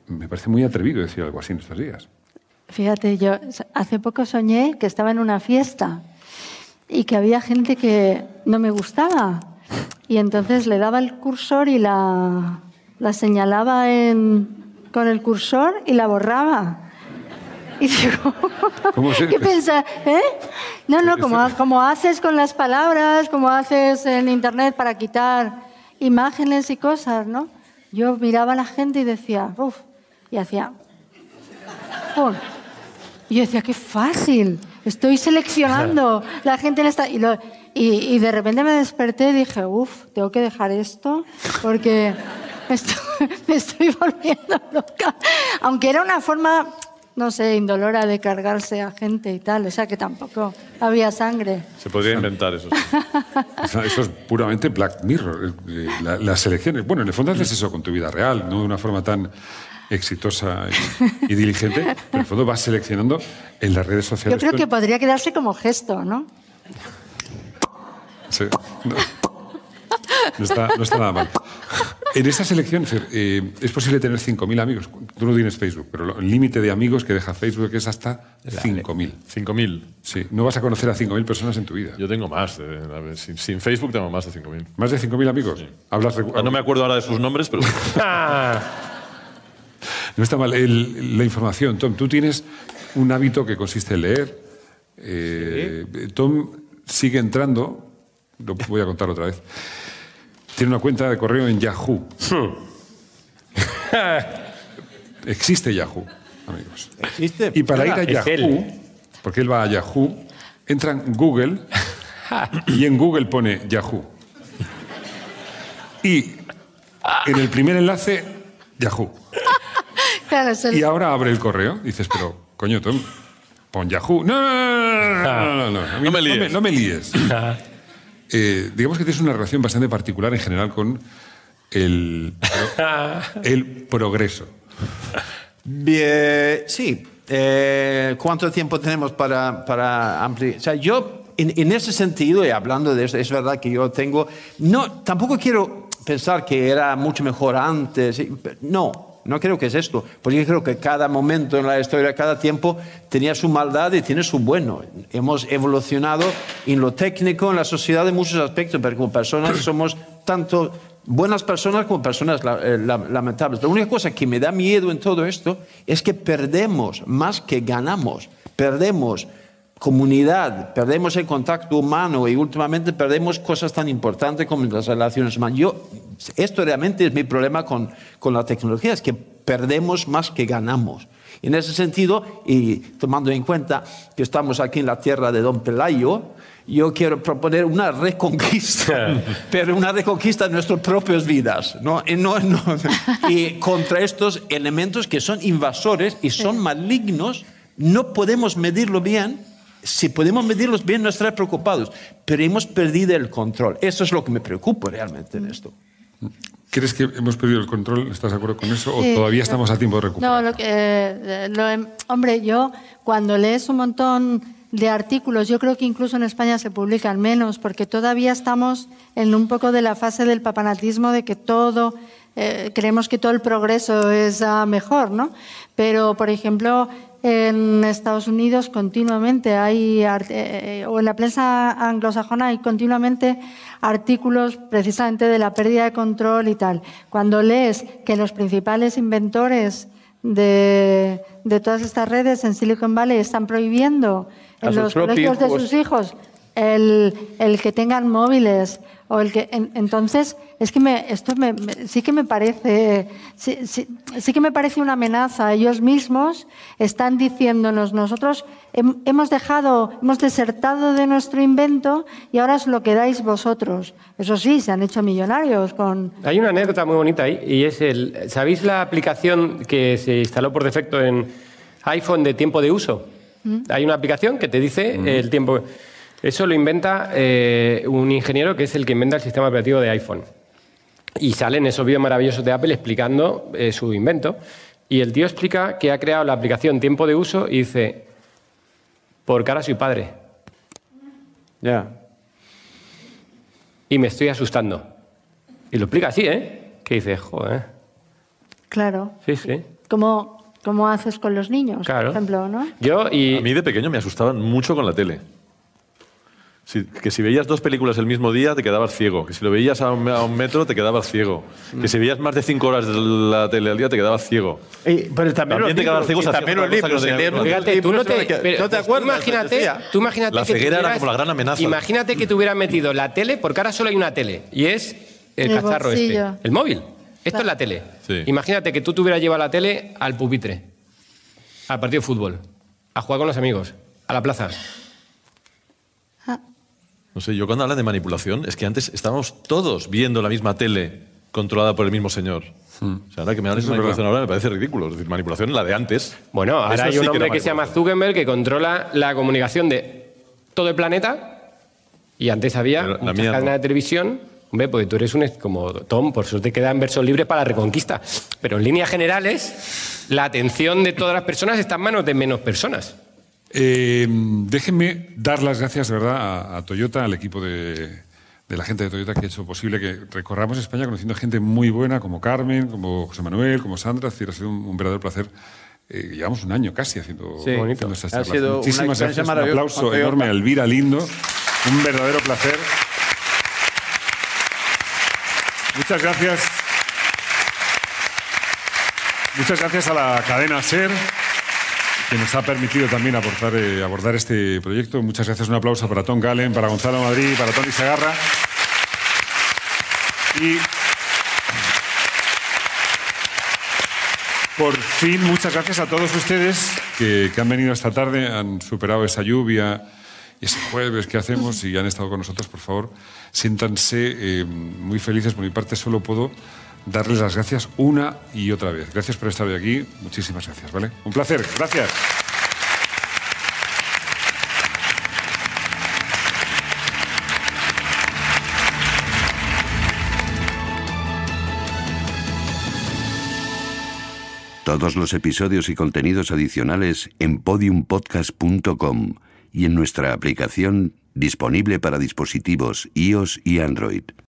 Me parece muy atrevido decir algo así en estos días. Fíjate, yo hace poco soñé que estaba en una fiesta y que había gente que no me gustaba. Y entonces le daba el cursor y la, la señalaba en- con el cursor y la borraba. Y digo, <laughs> ¿Cómo se- ¿qué piensas? ¿Eh? No, no, como, como haces con las palabras, como haces en Internet para quitar imágenes y cosas, ¿no? Yo miraba a la gente y decía, uff, y hacía, ¡pum! Y yo decía, qué fácil, estoy seleccionando la gente en esta... Y, lo- y- y de repente me desperté y dije, uff, tengo que dejar esto porque me estoy, <laughs> me estoy volviendo loca. Aunque era una forma, no sé, indolora de cargarse a gente y tal, o sea que tampoco había sangre. Se podría inventar eso. sí. <laughs> Eso, es puramente Black Mirror. eh, la- las elecciones. Bueno, en el fondo haces eso con tu vida real, no de una forma tan exitosa y, y diligente. Pero en el fondo vas seleccionando en las redes Yo sociales. creo con- que podría quedarse como gesto, ¿no? Sí, no. No está, no está nada mal. En esta selección Fer, eh, es posible tener 5.000 amigos. Tú no tienes Facebook, pero el límite de amigos que deja Facebook es hasta 5.000. 5.000. Sí, no vas a conocer a 5.000 personas en tu vida. Yo tengo más. eh, a ver, sin, sin Facebook tengo más de 5.000. ¿Más de 5.000 amigos? Hablas Ah, No me acuerdo ahora de sus nombres, pero <laughs> <laughs> No está mal. El- la información, Tom, tú tienes un hábito que consiste en leer. Eh, Tom sigue entrando, lo voy a contar otra vez. Tiene una cuenta de correo en Yahoo. <laughs> Existe Yahoo, amigos. ¿Existe? Y para ir a Yahoo, él. porque él va a Yahoo, entra en Google y en Google pone Yahoo. Y en el primer enlace, Yahoo. Claro, es Y ahora abre el correo. Dices, pero, coño, Tom, pon Yahoo. No, no, no, no, no, no, mí No me líes. No me, líes. Eh, digamos que tienes una relación bastante particular en general con el, el progreso. Bien, sí. Eh, ¿Cuánto tiempo tenemos para, para ampliar? O sea, yo, en, en ese sentido, y hablando de eso, es verdad que yo tengo. No, tampoco quiero pensar que era mucho mejor antes. No, no creo que es esto. Porque yo creo que cada momento en la historia, cada tiempo, tenía su maldad y tiene su bueno. Hemos evolucionado en lo técnico, en la sociedad, en muchos aspectos, pero como personas <coughs> somos tanto buenas personas como personas eh, la- lamentables. La única cosa que me da miedo en todo esto es que perdemos más que ganamos. Perdemos comunidad, perdemos el contacto humano y últimamente perdemos cosas tan importantes como las relaciones humanas. Yo, esto realmente es mi problema con, con la tecnología, es que perdemos más que ganamos. Y en ese sentido, y tomando en cuenta que estamos aquí en la tierra de Don Pelayo, yo quiero proponer una reconquista, <laughs> <laughs> pero una reconquista de nuestras propias vidas, ¿no? Y, no, no- <laughs> y contra estos elementos que son invasores y son malignos, no podemos medirlo bien. Si podemos medirlos bien, no estaré preocupados, pero hemos perdido el control. Eso es lo que me preocupa realmente en esto. ¿Crees que hemos perdido el control? ¿Estás de acuerdo con eso? ¿O Sí, todavía estamos a tiempo de recuperar? No, lo que, eh, lo em- hombre, yo cuando lees un montón de artículos, yo creo que incluso en España se publican menos, porque todavía estamos en un poco de la fase del papanatismo, de que todo, eh, creemos que todo el progreso es ah, mejor, ¿no? Pero, por ejemplo, en Estados Unidos continuamente hay, eh, eh, o en la prensa anglosajona hay continuamente artículos precisamente de la pérdida de control y tal. Cuando lees que los principales inventores de, de todas estas redes en Silicon Valley están prohibiendo en los colegios de sus hijos el, el que tengan móviles o el que en- entonces es que me, esto me- me- sí que me parece sí, sí- sí que me parece una amenaza ellos mismos están diciéndonos nosotros hem- hemos dejado hemos desertado de nuestro invento y ahora os lo quedáis vosotros eso sí se han hecho millonarios con Hay una anécdota muy bonita ahí y es el. ¿Sabéis la aplicación que se instaló por defecto en iPhone de tiempo de uso? Hay una aplicación que te dice el tiempo. Eso lo inventa eh, un ingeniero que es el que inventa el sistema operativo de iPhone. Y salen esos vídeos maravillosos de Apple explicando eh, su invento. Y el tío explica que ha creado la aplicación tiempo de uso y dice: Por cara soy padre Ya. y me estoy asustando. Y lo explica así, ¿eh? Que dice: Joder. claro Sí, sí. como como haces con los niños Claro. por ejemplo no Yo y. A mí de pequeño me asustaban mucho con la tele. Si- que si veías dos películas el mismo día te quedabas ciego. Que si lo veías a un, a un metro te quedabas ciego. Que si veías más de cinco horas de la tele al día te quedabas ciego. Y- pero también, También te quedas libros, ciego también los libros, que no Fíjate, tú no te, que- pero, ¿no te pues, acuerdas? Imagínate, tú imagínate La que ceguera era tuvieras- como la gran amenaza. Imagínate que te hubiera metido la tele, porque ahora solo hay una tele, y es el, El cacharro bolsillo. este, el móvil. Esto es la tele. Sí. Imagínate que tú te hubieras llevado la tele al pupitre, al partido de fútbol, a jugar con los amigos, a la plaza. No sé, yo cuando hablan de manipulación, es que antes estábamos todos viendo la misma tele controlada por el mismo señor. O sea, ahora que me hables de Hmm. Manipulación ahora me parece ridículo. Es decir, manipulación la de antes. Bueno, ahora hay un hombre que se llama. Zuckerberg que controla la comunicación de todo el planeta y antes había la muchas mía no. cadenas de televisión. Hombre, porque tú eres un... como Tom, por eso te quedan versos libres para la reconquista. Pero en líneas generales, la atención de todas las personas está en manos de menos personas. Eh, déjenme dar las gracias, de verdad, a, a Toyota, al equipo de, de la gente de Toyota que ha hecho posible que recorramos España conociendo gente muy buena como Carmen, como José Manuel, como Sandra. Ha sido un, un verdadero placer. Eh, llevamos un año casi haciendo, Sí. haciendo estas Ha charlas. sido una Muchísimas gracias. Un aplauso enorme a Elvira Lindo. Un verdadero placer. Muchas gracias. Muchas gracias a la cadena SER que nos ha permitido también aportar, eh, abordar este proyecto. Muchas gracias. Un aplauso para Tom Galen, para Gonzalo Madrid, para Tony Segarra. Y por fin, muchas gracias a todos ustedes que, que han venido esta tarde, han superado esa lluvia y ese jueves que hacemos y han estado con nosotros. Por favor, siéntanse eh, muy felices. Por mi parte, solo puedo darles las gracias una y otra vez. Gracias por estar hoy aquí. Muchísimas gracias, ¿vale? Un placer. Gracias. Todos los episodios y contenidos adicionales en podiumpodcast.com y en nuestra aplicación disponible para dispositivos iOS y Android.